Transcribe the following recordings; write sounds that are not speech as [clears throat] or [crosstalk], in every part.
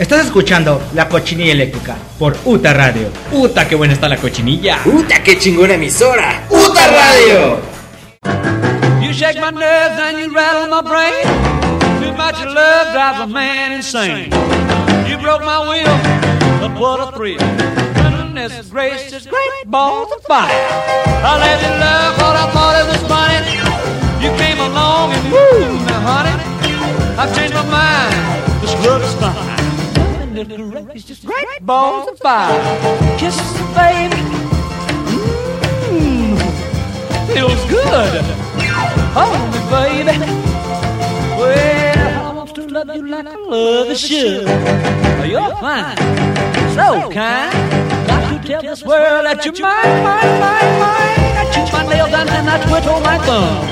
Estás escuchando La Cochinilla Eléctrica por UTA Radio. ¡Puta, qué buena está la cochinilla! ¡Puta, qué chingona emisora! ¡Puta Radio! You shake my nerves and you rattle my brain. Too much love drives a man insane. You broke my will, but what a thrill. Goodness gracious, great balls of fire. I let you love what I thought it was funny. You came along and woo, now honey, I've changed my mind. This love is fine. Goodness gracious, great balls of fire. Kisses, baby. Mmm, feels good. Hold me, baby. Well, I want to love you like I love the should. You're fine, so kind. Got to tell this world that you're mine, mine, mine, mine. I chew my nails and then I twiddle my thumb.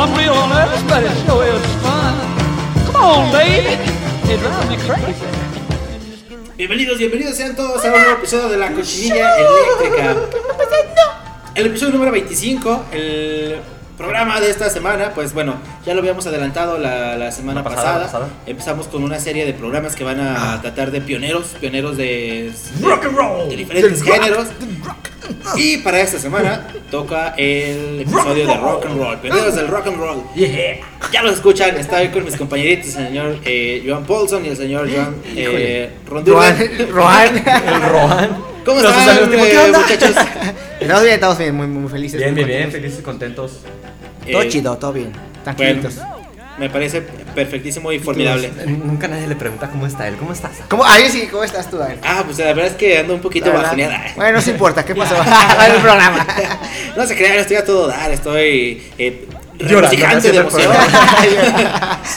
I'm real nervous, but it sure is fun. Come on, baby. It drives me crazy. Bienvenidos, bienvenidos sean todos a un nuevo episodio de La Cochinilla Eléctrica. El episodio número 25, el programa de esta semana, pues bueno, ya lo habíamos adelantado la, la semana La pasada, pasada. la pasada. Empezamos con una serie de programas que van a tratar de pioneros, pioneros de, de- Rock and roll. de diferentes géneros. Y para esta semana toca el episodio de rock and roll, pioneros del rock and roll. Ya los escuchan, estoy con mis compañeritos, el señor eh, Joan Paulson y el señor Joan eh, Rondurán. Rohan. El Rohan. ¿Cómo Los están, saludos, eh, ¿qué onda? muchachos? [laughs] Estamos bien, estamos bien, muy, muy felices. Bien, muy bien, bien, felices, contentos. Todo Eh, chido, todo bien. Tranquilitos. Me parece perfectísimo y formidable. Nunca nadie le pregunta cómo está él. ¿Cómo estás? ¿Cómo? Ahí sí, ¿cómo estás tú, Daniel? Ah, pues la verdad es que ando un poquito bajoneada. Bueno, no se importa, ¿qué pasó? [laughs] [laughs] Va el programa. [laughs] No se crean, estoy a todo dar, estoy eh, Llorando, regocijante de emoción.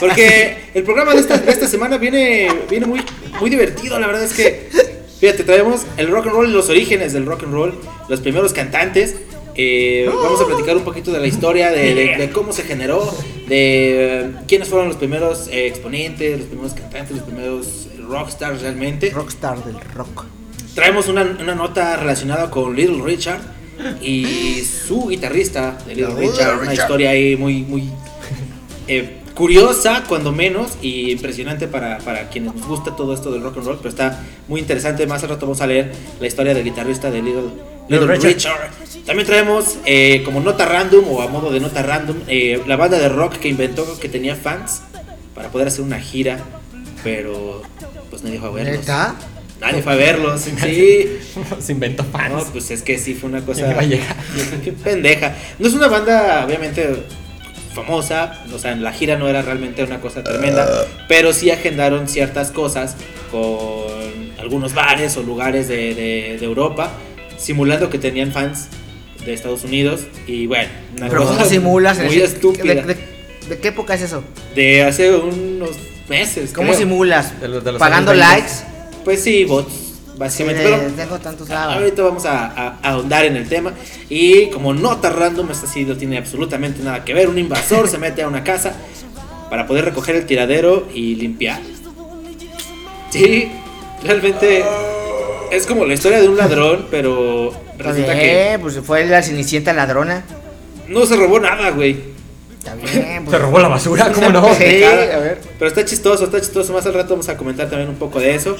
Porque el programa de esta, de esta semana viene, viene muy, muy divertido, la verdad es que, fíjate, traemos el rock and roll y los orígenes del rock and roll, los primeros cantantes. Eh, vamos a platicar un poquito de la historia, de, de- de cómo se generó, de quiénes fueron los primeros eh, exponentes, los primeros cantantes, los primeros rockstars realmente. Rockstar del rock. Traemos una, una nota relacionada con Little Richard y su guitarrista de Little Richard. Una historia ahí muy, muy eh, curiosa, cuando menos, y impresionante para, para quienes nos gusta todo esto del rock and roll. Pero está muy interesante. Más al rato vamos a leer la historia del guitarrista de Little, Little Little Richard. También traemos eh, como nota random o a modo de nota random eh, la banda de rock que inventó que tenía fans para poder hacer una gira, pero pues nadie fue a verlos. ¿Neta? Nadie fue a verlos, sí. [laughs] Se inventó fans. No, pues es que sí fue una cosa. ¿Quién iba a llegar? [laughs] Qué pendeja. No es una banda, obviamente, famosa. O sea, en la gira no era realmente una cosa tremenda. Pero sí agendaron ciertas cosas con algunos bares o lugares de, de- de Europa. Simulando que tenían fans de Estados Unidos. Y bueno, una Pero cosa ¿cómo simulas? muy estúpida. ¿De, de, de qué época es eso? De hace unos meses. ¿Cómo creo. simulas? De los- de los ¿Pagando likes? Pues sí, bots, básicamente. Sí, pero tengo tantos lados. Ahorita vamos a, a- a ahondar en el tema. Y como nota random, esta sí no tiene absolutamente nada que ver. Un invasor se mete a una casa para poder recoger el tiradero y limpiar. Sí, realmente es como la historia de un ladrón, pero resulta bien, pues fue la cenicienta ladrona. que no se robó nada, güey. Está bien, pues. Se robó la basura, [laughs] ¿cómo no? Sí, a ver. Pero está chistoso, está chistoso. Más al rato vamos a comentar también un poco de eso.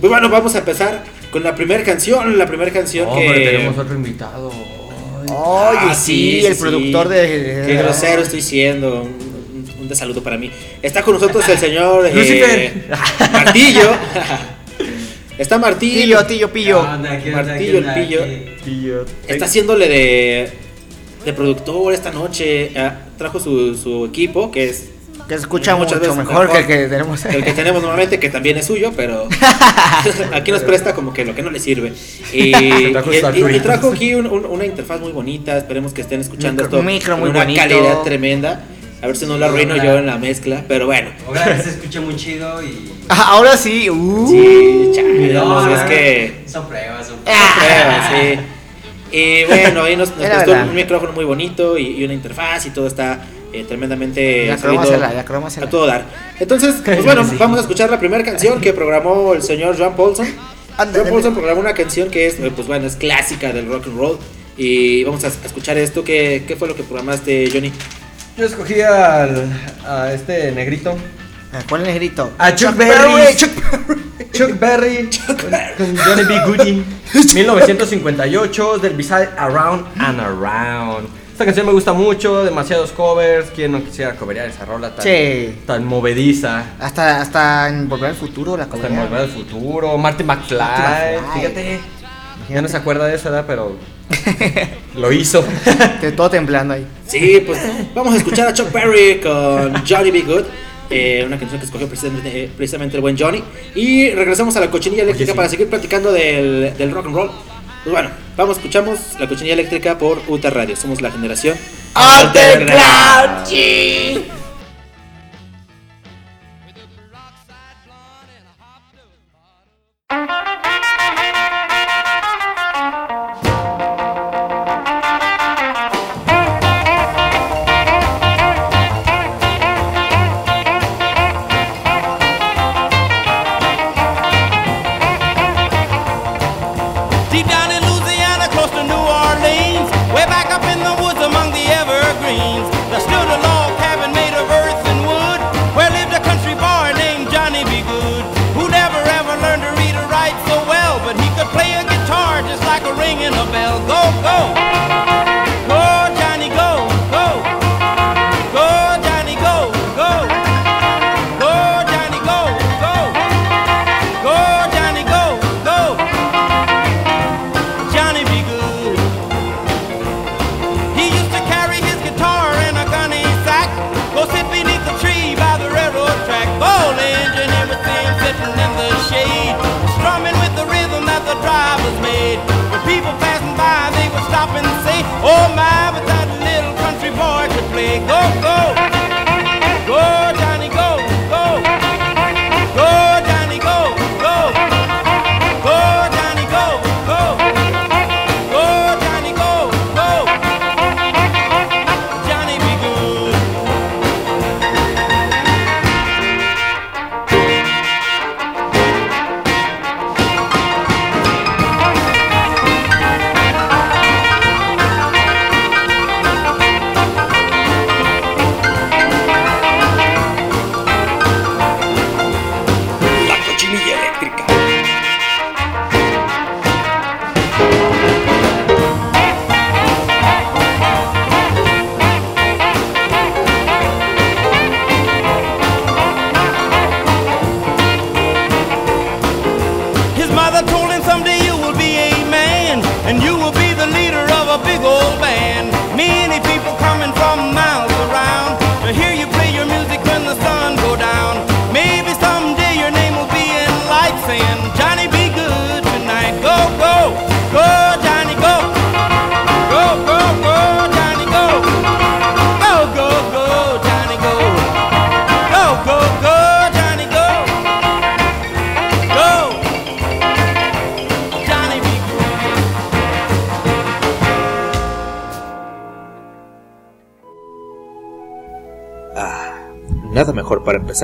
Pues bueno, vamos a empezar con la primera canción. La primera canción que. pero tenemos otro invitado. Oye, Ah, sí, el productor de. Qué grosero estoy siendo. Un, un- un desaludo para mí. Está con nosotros el señor eh, Lucifer. Martillo. [laughs] Está Martillo. Pillo, tillo, pillo. Martillo, el pillo. Está haciéndole de, de productor esta noche. Ah, trajo su, su equipo, que es Que se escucha Muchas mucho veces mejor que el que tenemos. el que tenemos normalmente, que también es suyo, pero [laughs] [laughs] aquí nos presta como que lo que no le sirve. Y, [laughs] Trajo y- Star y- y Trek. trajo aquí un- un- una interfaz muy bonita. Esperemos que estén escuchando Micro- esto micro con muy una bonito. calidad tremenda. A ver si no la arruino yo en la mezcla, pero bueno. Que se escuche muy chido y. [laughs] Ah, Ahora sí. Uh. Sí, chale, No, pues, es no, que. Son pruebas, son Ah. pruebas, sí. Y bueno, ahí nos, nos prestó verdad. un micrófono muy bonito y, y una interfaz y todo está eh, tremendamente Ya sólido cromásela, ya cromásela. a todo dar. Entonces, pues bueno, vamos a escuchar la primera canción que programó el señor Joan Paulson. Joan Paulson programó una canción que es, eh, pues bueno, es clásica del rock and roll. Y vamos a a escuchar esto. ¿Qué, qué fue lo que programaste, Johnny? Yo escogí al, a este negrito ¿Cuál negrito? A Chuck Berry, [laughs] Berry. Chuck Berry. Chuck Berry con, con Johnny B. Goody [laughs] 1958 del B-side Around and Around esta canción me gusta mucho demasiados covers quién no quisiera coverear esa rola tan, Sí. tan movediza Hasta, hasta en Volver al Futuro la hasta en. Volver al Futuro Marty McFly McFly. fíjate ya no se acuerda de esa edad pero lo hizo [laughs] Te- Todo temblando ahí. Sí, pues vamos a escuchar a Chuck Berry con Johnny Be Good. eh, una canción que escogió precisamente, eh, precisamente el buen Johnny. Y regresamos a la cochinilla eléctrica sí. para seguir platicando del, del rock and roll. Pues bueno, vamos, escuchamos la cochinilla eléctrica por UTA Radio. Somos la generación Underground.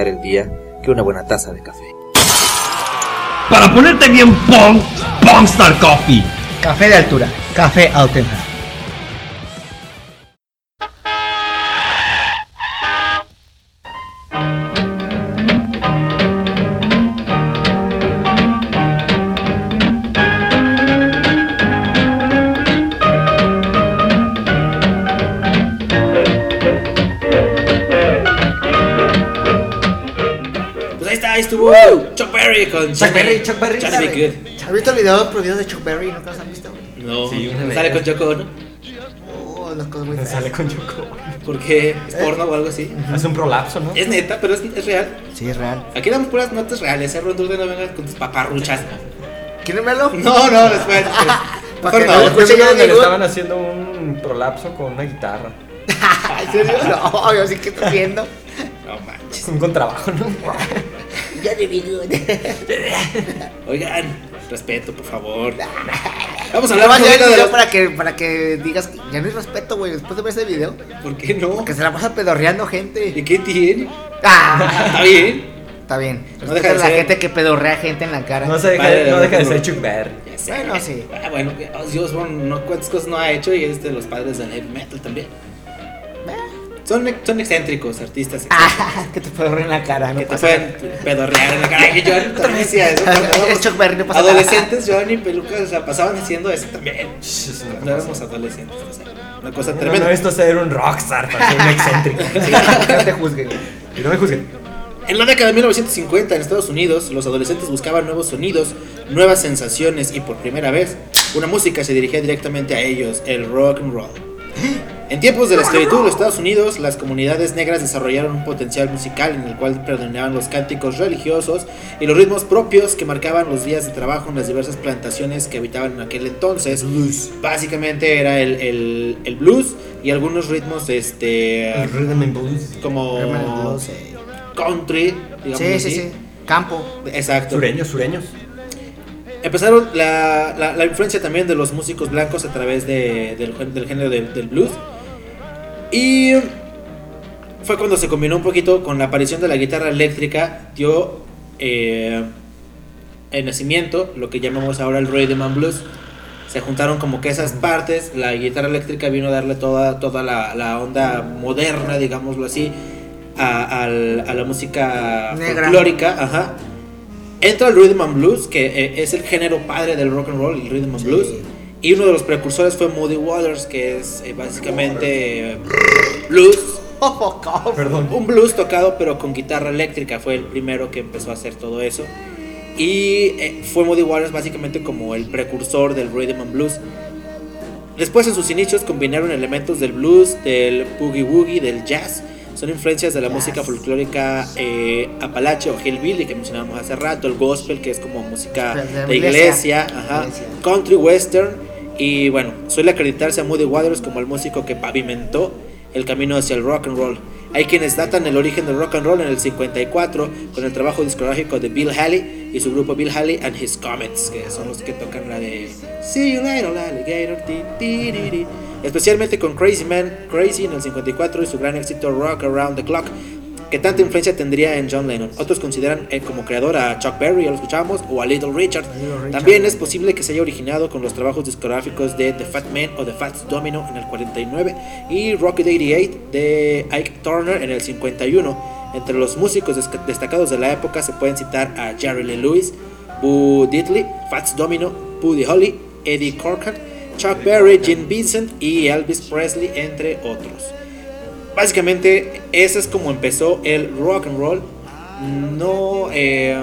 El día que una buena taza de café. Para ponerte bien pong, Pongstar Coffee. Café de altura. Café auténtico. Estuvo Chuck Berry con Chuck Berry, Chuck Berry. Be Good. ¿Has visto el video prohibido de Chuck Berry? ¿Nunca los han visto? No, Sí, una sale con Choco, ¿no? Oh, las cosas muy [laughs] feas. sale con Yoko Porque es porno o algo así. hace un prolapso ¿no? Es neta, pero es, es real. Sí, es real. Aquí damos puras notas reales, ¿eh? Ron Durden, no vengas con tus paparruchas. ¿Quieren verlo? No, no, después. después. [laughs] Para Mejor que no. donde le estaban haciendo un prolapso con una guitarra [laughs] ¿En serio? No, yo sí que estoy viendo. No manches. un contrabajo ¿no? Mi good. [laughs] Oigan, respeto, por favor. [laughs] Vamos a hablar el de video para que, para que digas que ya no hay respeto, güey, después de ver ese video. ¿Por qué no? Que se la pasa pedorreando ¿Y gente. qué tiene? Ah, Está bien. está bien. No deja de la ser- gente que pedorrea gente en la cara. no se deja, Vale, no deja de ser Chuck Berry. Bueno, sí. Ah, bueno, Ozzy Osbourne no cuántas cosas no ha hecho y es de los padres del heavy metal también. Son, son excéntricos, artistas Ah, que te pedorreen en la cara, no que te pueden pedorrear en la cara. Que Johnny también decía eso. [laughs] Chuck Berry, no pasa nada. Adolescentes, Johnny, pelucas, o sea, pasaban haciendo eso también. [laughs] No éramos adolescentes, o sea, una cosa No, tremenda. no, esto es ser un rockstar para ser un excéntrico. [laughs] No te juzguen. Y no me juzguen. En la década de 1950 en Estados Unidos, los adolescentes buscaban nuevos sonidos, nuevas sensaciones y por primera vez, una música se dirigía directamente a ellos, el rock and roll. En tiempos de la esclavitud de los Estados Unidos, las comunidades negras desarrollaron un potencial musical en el cual predominaban los cánticos religiosos y los ritmos propios que marcaban los días de trabajo en las diversas plantaciones que habitaban en aquel entonces. Básicamente era el, el- el blues y algunos ritmos este, El rhythm and blues. como No sé. country, digamos Sí, así. sí, sí. Campo. Exacto. Sureños, sureños. Empezaron la, la- la influencia también de los músicos blancos a través de- del, del género del, del blues. Y fue cuando se combinó un poquito con la aparición de la guitarra eléctrica, dio eh, el nacimiento, lo que llamamos ahora el rhythm and blues. Se juntaron como que esas partes, la guitarra eléctrica vino a darle toda, toda la, la onda moderna, digámoslo así, a, la música Negra. folclórica. Ajá. Entra el rhythm and blues, que eh, es el género padre del rock and roll, el rhythm and Sí. Y uno de los precursores fue Moody Waters, que es eh, básicamente eh, blues. Perdón. Un blues tocado pero con guitarra eléctrica. Fue el primero que empezó a hacer todo eso. Y eh, fue Moody Waters básicamente como el precursor del rhythm and blues. Después en sus inicios combinaron elementos del blues, del boogie woogie, del jazz. Son influencias de la música folclórica eh, apalache o hillbilly que mencionábamos hace rato, el gospel que es como música De de iglesia. iglesia, ajá, Iglesia. country western y bueno, suele acreditarse a Moody Waters como el músico que pavimentó el camino hacia el rock and roll. Hay quienes datan el origen del rock and roll en el 54 con el trabajo discográfico de Bill Haley y su grupo Bill Haley and His Comets, que son los que tocan la de See You Later Alligator, ti, ti, ti. Especialmente con Crazy Man, Crazy en el 54 y su gran éxito Rock Around the Clock, que tanta influencia tendría en John Lennon. Otros consideran eh, como creador a Chuck Berry, ya lo escuchamos, o a Little Richard. También es posible que se haya originado con los trabajos discográficos de The Fat Man o The Fats Domino en el 49 y Rocket 88 de Ike Turner en el 51. Entre los músicos destacados de la época se pueden citar a Jerry Lee Lewis, Boo Diddley, Fats Domino, Buddy Holly, Eddie Corcoran, Chuck Berry, Gene Vincent y Elvis Presley, entre otros. Básicamente, ese es como empezó el rock and roll. No, eh,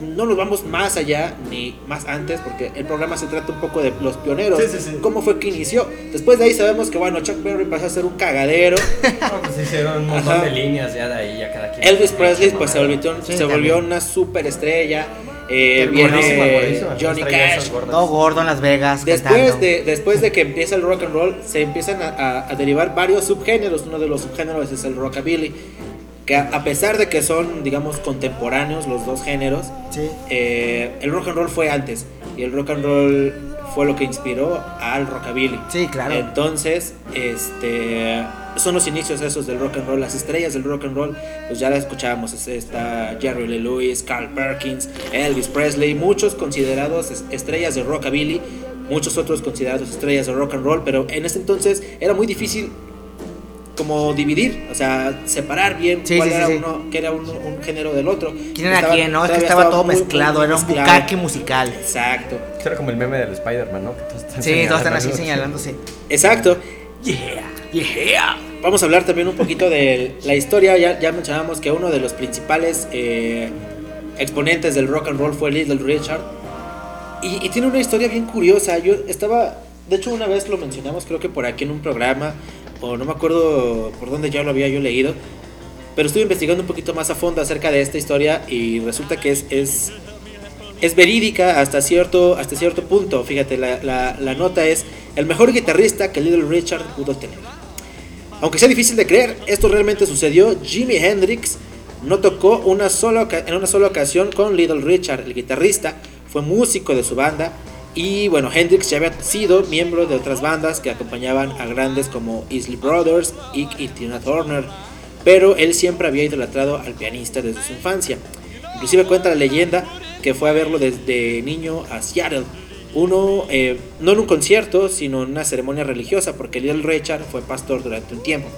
no nos vamos más allá ni más antes, porque el programa se trata un poco de los pioneros. Sí, sí, sí. ¿Cómo fue que inició? Después de ahí sabemos que, bueno, Chuck Berry pasó a ser un cagadero. [laughs] No, pues hicieron un montón Ajá. de líneas ya de ahí, ya cada quien. Elvis Presley, pues se volvió, Sí, se volvió una superestrella. Eh, viene. Johnny Cash. Todo gordo en Las Vegas. Después cantando. de, después de que empieza el rock and roll, se empiezan a, a- a derivar varios subgéneros. Uno de los subgéneros es el rockabilly, que a, a pesar de que son, digamos, contemporáneos los dos géneros, Sí. eh, el rock and roll fue antes. Y el rock and roll fue lo que inspiró al rockabilly. Sí, claro. Entonces, este son los inicios esos del rock and roll, las estrellas del rock and roll, pues ya las escuchábamos, es- está Jerry Lee Lewis, Carl Perkins, Elvis Presley, muchos considerados es- estrellas de rockabilly, muchos otros considerados estrellas de rock and roll, pero en ese entonces era muy difícil como dividir, o sea, separar bien Sí, cuál sí, era sí. uno, que era uno- un género del otro. ¿Quién era Estaba- quién? No, es que todavía estaba todo muy- muy mezclado, era un mezclado. bucaque musical. Exacto. Era como el meme del Spider-Man, ¿no? Que todos están Sí, todos están así señalándose. Exacto. Yeah, yeah. Vamos a hablar también un poquito de la historia. Ya, ya mencionamos que uno de los principales eh, exponentes del rock and roll fue Little Richard. Y, y tiene una historia bien curiosa. Yo estaba, de hecho una vez lo mencionamos, creo que por aquí en un programa, o no me acuerdo por dónde ya lo había yo leído. Pero estuve investigando un poquito más a fondo acerca de esta historia y resulta que es, es, es verídica hasta cierto, hasta cierto punto. Fíjate, la, la- la nota es el mejor guitarrista que Little Richard pudo tener. Aunque sea difícil de creer, esto realmente sucedió. Jimi Hendrix no tocó una sola, en una sola ocasión con Little Richard, el guitarrista, fue músico de su banda. Y bueno, Hendrix ya había sido miembro de otras bandas que acompañaban a grandes como Isley Brothers, y Tina Turner. Pero él siempre había idolatrado al pianista desde su infancia. Inclusive cuenta la leyenda que fue a verlo desde niño a Seattle. Uno, eh, no en un concierto, sino en una ceremonia religiosa, porque Little Richard fue pastor durante un tiempo.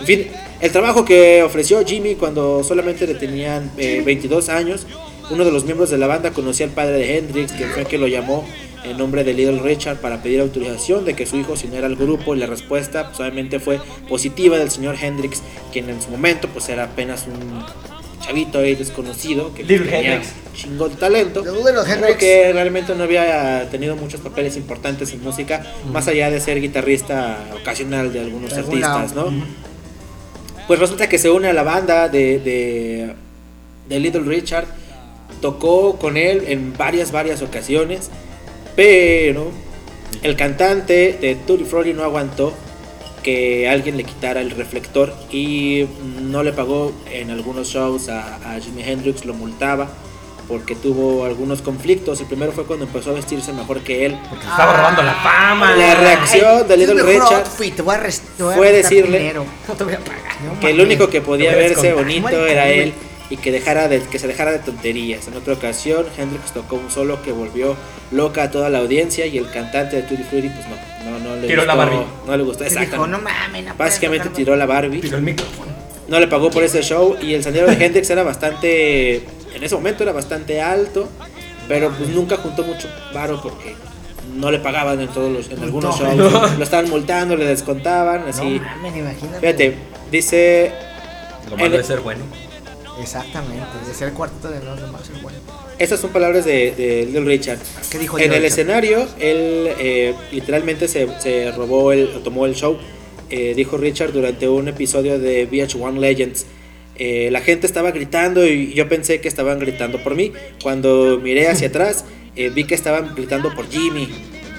En fin, el trabajo que ofreció Jimmy cuando solamente le tenían eh, 22 años, uno de los miembros de la banda conocía al padre de Hendrix, que fue quien lo llamó en nombre de Little Richard para pedir autorización de que su hijo se uniera al grupo y la respuesta pues, fue positiva del señor Hendrix, quien en su momento pues era apenas un chavito ahí desconocido que Little tenía Hendrix. de talento, pero que realmente no había tenido muchos papeles importantes en música, más allá de ser guitarrista ocasional de algunos De artistas, ¿no? Pues resulta que se une a la banda de, de, de Little Richard. Tocó con él en varias, varias ocasiones. Pero el cantante de Tutti Frutti no aguantó que alguien le quitara el reflector y no le pagó en algunos shows a, a Jimi Hendrix, lo multaba porque tuvo algunos conflictos. El primero fue cuando empezó a vestirse mejor que él. Porque estaba robando la fama. La reacción de Little Richard outfit, te voy a res- te voy a fue decirle-. No te voy a pagar. No que el único que podía verse bonito era güey. él y que dejara de que se dejara de tonterías. En otra ocasión, Hendrix tocó un solo que volvió loca a toda la audiencia y el cantante de Tutti Frutti pues no, no, no le Tiró gustó, la Barbie. no le gustó, exacto. no mames, no Básicamente tiró la Barbie, Tiró el micrófono. no le pagó por ese show y el sandero de Hendrix era bastante, en ese momento era bastante alto, pero pues nunca juntó mucho varo porque no le pagaban en todos los, en algunos [laughs] No. shows, lo estaban multando, le descontaban, así. No mames, imagínate. Fíjate, dice Lo malo El- es ser bueno. Exactamente, ser el cuarteto de los demás, bueno. Estas son palabras de, de Little Richard. ¿Qué dijo En el Richard? escenario, él eh, literalmente se, se robó el, o tomó el show, eh, dijo Richard durante un episodio de VH1 Legends. Eh, la gente estaba gritando y yo pensé que estaban gritando por mí. Cuando miré hacia [laughs] atrás, eh, vi que estaban gritando por Jimmy.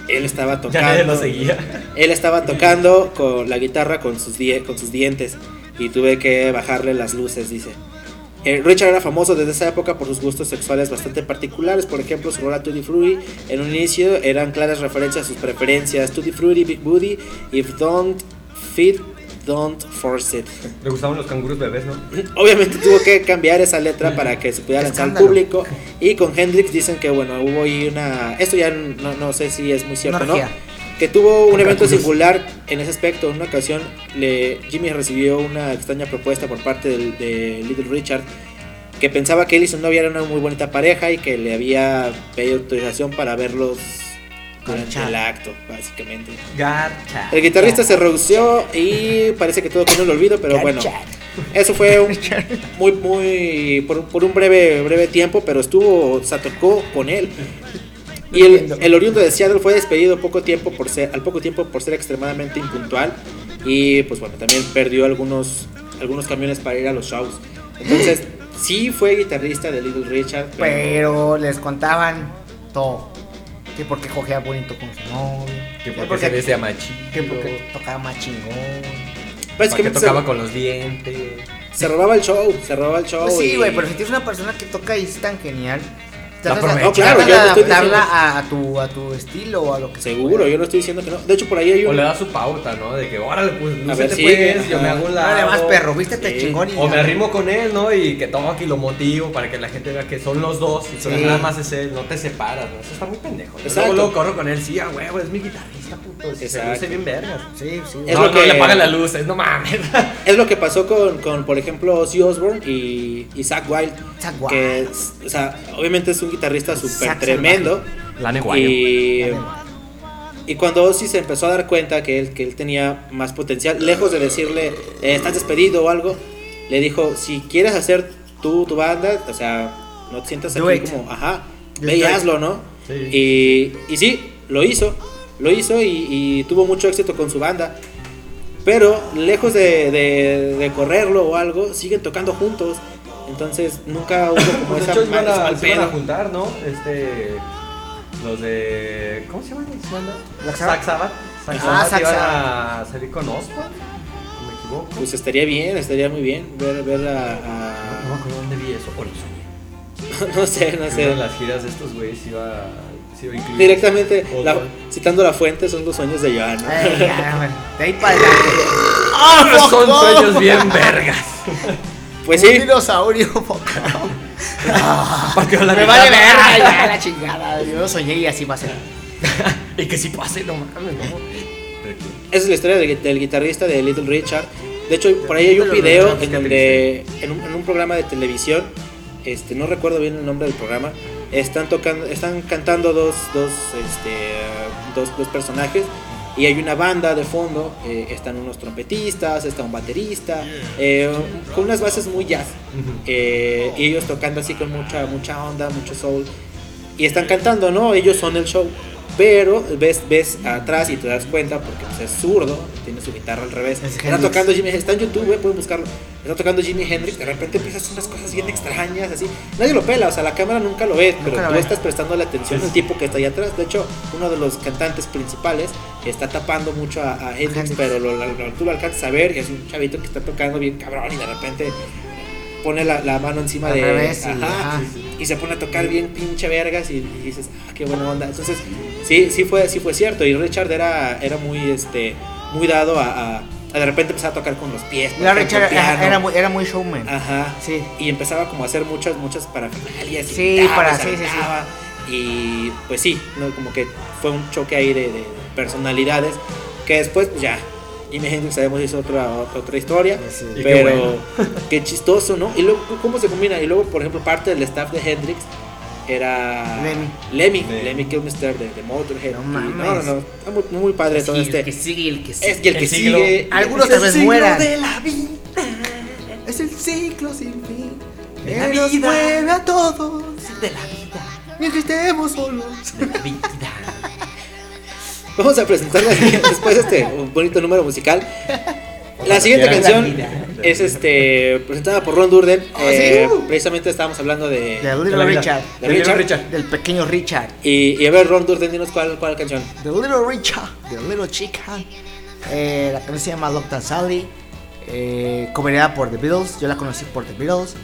Él estaba tocando. Ya nadie lo seguía. Él estaba tocando con la guitarra con sus, die- con sus dientes y tuve que bajarle las luces, dice. Eh, Richard era famoso desde esa época por sus gustos sexuales bastante particulares. Por ejemplo, su rola Tutti Frutti en un inicio eran claras referencias a sus preferencias. Tutti Frutti, Big Booty, If Don't Fit, Don't Force It. Le gustaban los canguros bebés, ¿no? [clears throat] Obviamente tuvo que cambiar esa letra para que se pudiera lanzar al público. Y con Hendrix dicen que, bueno, hubo ahí una. Esto ya no, no sé si es muy cierto, ¿no? Que tuvo un evento singular en ese aspecto. En una ocasión, le, Jimmy recibió una extraña propuesta por parte del- de Little Richard. Que pensaba que él y su novia eran una muy bonita pareja y que le había pedido autorización para verlos durante el acto, básicamente. Garcha. El guitarrista se redució y parece que todo quedó en el olvido, pero bueno. Eso fue un- [laughs] muy, muy. Por, por un breve, breve tiempo, pero estuvo. O sea, tocó con él. Y el, el oriundo de Seattle fue despedido poco tiempo por ser, al poco tiempo por ser extremadamente impuntual. Y pues bueno, también perdió algunos, algunos camiones para ir a los shows. Entonces, [laughs] sí fue guitarrista de Little Richard. Pero, Pero les contaban todo. Que porque cogía bonito con su novio. Que que porque se decía machito. que porque tocaba más chingón. Porque básicamente tocaba se, con los dientes. se robaba el show. Se robaba el show. Pues sí, y- güey, pero si tienes una persona que toca y es tan genial, tratas. No, claro, yo no adaptarla diciendo- a, a tu, a tu estilo o a lo que Seguro, yo no estoy diciendo que no. De hecho, por ahí hay O un. le da su pauta, ¿no? De que, órale, pues, A ver, sigue, pues, yo me hago un lado. más perro, vístete Sí. chingón y O me arrimo con él, ¿no? Y que tomo aquí lo motivo para que la gente vea que son los dos y Sí. nada más es él, no te separas, ¿no? Eso está muy pendejo. Yo Exacto. Luego, luego corro con él, sí, a huevo, es mi guitarrista, puto. Si se luce bien vergas. Sí, sí. Es no, lo no que- le pagan las luces, no mames. [laughs] Es lo que pasó con, con, por ejemplo, Ozzy Osbourne y, y Zach Wild. Zakk Wylde. Que, es- o sea, obviamente es un guitarrista súper tremendo. Lane Y, y cuando Ozzy se empezó a dar cuenta que él, que él tenía más potencial, lejos de decirle, eh, estás despedido o algo, le dijo, si quieres hacer tú tu banda, o sea, no te sientas aquí como, ajá, ve y hazlo, ¿no? Sí. Y, y sí, lo hizo, lo hizo y, y tuvo mucho éxito con su banda. Pero lejos de, de- de correrlo o algo, siguen tocando juntos. Entonces nunca hubo como [coughs] Pues de esa hecho, iban ese a, mal se a juntar, ¿no? Este. Los de. ¿Cómo se llaman? Black Sabbath. Ah, Zack iban a salir con. No me equivoco. Pues estaría bien, estaría muy bien ver, ver a, no me a- acuerdo dónde vi eso. O lo soñé. no sé, no sé. de las giras de estos güeyes iba, Directamente, la- citando la fuente, son los sueños de Joan. ¿no? Ay, ya, [laughs] güey. De ahí para adelante. Ah, son sueños bien vergas. Pues Un sí, dinosaurio, [laughs] poca. Partió la Me vale verga ya la chingada. Yo lo soñé y así va a ser. [laughs] Y que si pase, no mames, no. esa es la historia del, del guitarrista de Little Richard. De hecho, por ahí hay un video en donde, en un, en un programa de televisión, este, no recuerdo bien el nombre del programa, están tocando, están cantando dos, dos, este, dos, dos personajes y hay una banda de fondo, eh, están unos trompetistas, está un baterista, eh, con unas bases muy jazz, eh, y ellos tocando así con mucha, mucha onda, mucho soul, y están cantando, ¿no? Ellos son el show. Pero ves, ves atrás y te das cuenta porque pues, es zurdo, tiene su guitarra al revés. Es Está Hendrix. tocando Jimmy está en YouTube, güey, pueden buscarlo. Está tocando Jimi Hendrix, de repente empiezas a hacer unas cosas bien extrañas, así. Nadie lo pela, o sea, la cámara nunca lo ve, pero tú ve. estás prestando la atención al tipo que está allá atrás. De hecho, uno de los cantantes principales está tapando mucho a, a Hendrix, Hendrix. pero lo, lo- lo- tú lo alcanzas a ver y es un chavito que está tocando bien cabrón y de repente pone la, la mano encima Al de revés y- ajá, ajá. y se pone a tocar bien pinche vergas y, y dices, ah, qué buena onda. Entonces, sí, sí fue, sí fue cierto. Y Richard era, era muy, este, muy dado a, de repente empezar a tocar con los pies. La Richard era muy, era muy showman. Ajá. Sí. Y empezaba como a hacer muchas, muchas parafernalias. y Sí, gritaba, para- sí, sí, sí. Y pues sí, ¿no? como que fue un choque ahí de, de personalidades. Que después, pues ya, Jimi Hendrix sabemos hizo otra, otra, otra historia. Sí. Y qué pero [laughs] qué, chistoso, ¿no? Y luego, ¿cómo se combina? Y luego, por ejemplo, parte del staff de Hendrix era Lemmy. Lemmy, Lemmy. Lemmy Kilmister de, de Motorhead. No mames. no, no, no, muy, muy padre todo Sí, este. el que sigue, el que sigue. es que el el que siglo- sigue. Algunos es tal el mueran. de la vida. Es el ciclo sin fin. De que la nos vida. mueve a todos. De la vida. Mientras estemos solos. Vamos a presentar la [laughs] siguiente- después de este bonito número musical. La siguiente canción es este presentada por Ron Durden. Oh, Eh, sí. Precisamente estábamos hablando de. De De Little. Richard. De Richard. Richard. Del pequeño Richard. Y, y a ver, Ron Durden, dinos cuál, cuál canción. The Little Richard. The Little Chicken. Eh, la canción se llama Lockdown Sally. Eh, por The Beatles. Yo la conocí por The Beatles.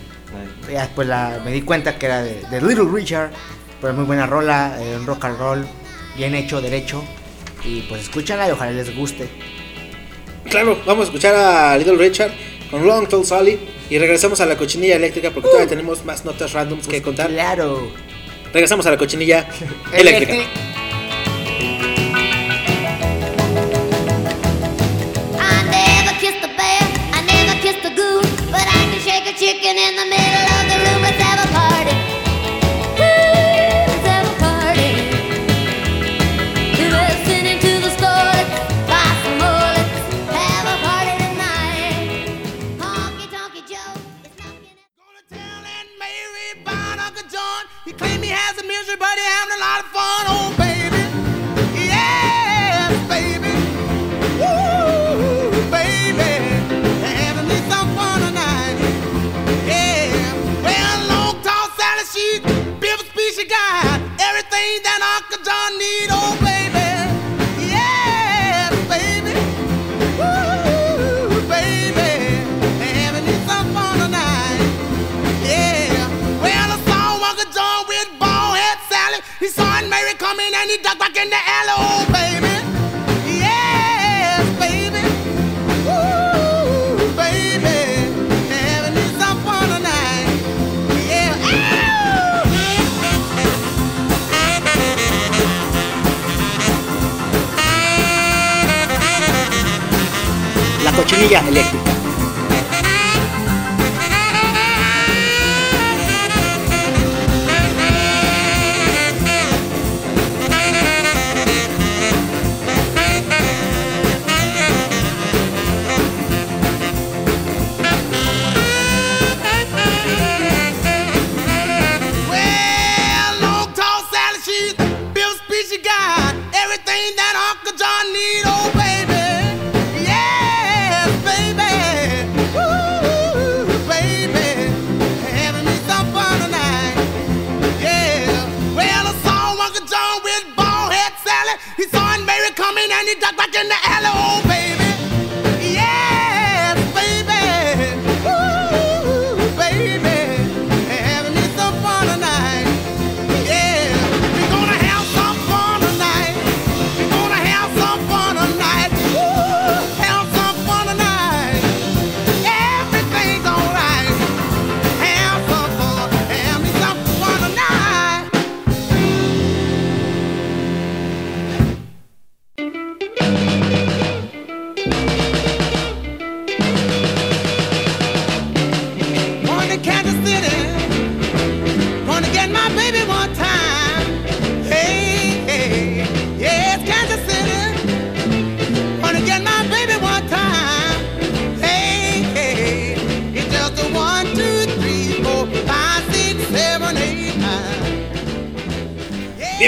Ya después la, me di cuenta que era de, de Little Richard. Pero muy buena rola, eh, un rock and roll, bien hecho, derecho. Y pues escúchala y ojalá les guste. Claro, vamos a escuchar a Little Richard con Long Tall Sally. Y regresamos a la cochinilla eléctrica porque todavía tenemos más notas randoms que contar. Claro. Regresamos a la cochinilla [laughs] eléctrica. Chicken in the middle of the room. Let's have a party. Has a misery, but he having a lot of fun. Oh, baby. Yes, baby. Woo, baby. Having me some fun tonight. Yeah. Well, long, tall Sally, she built a species guy. Everything that La cochinilla eléctrica.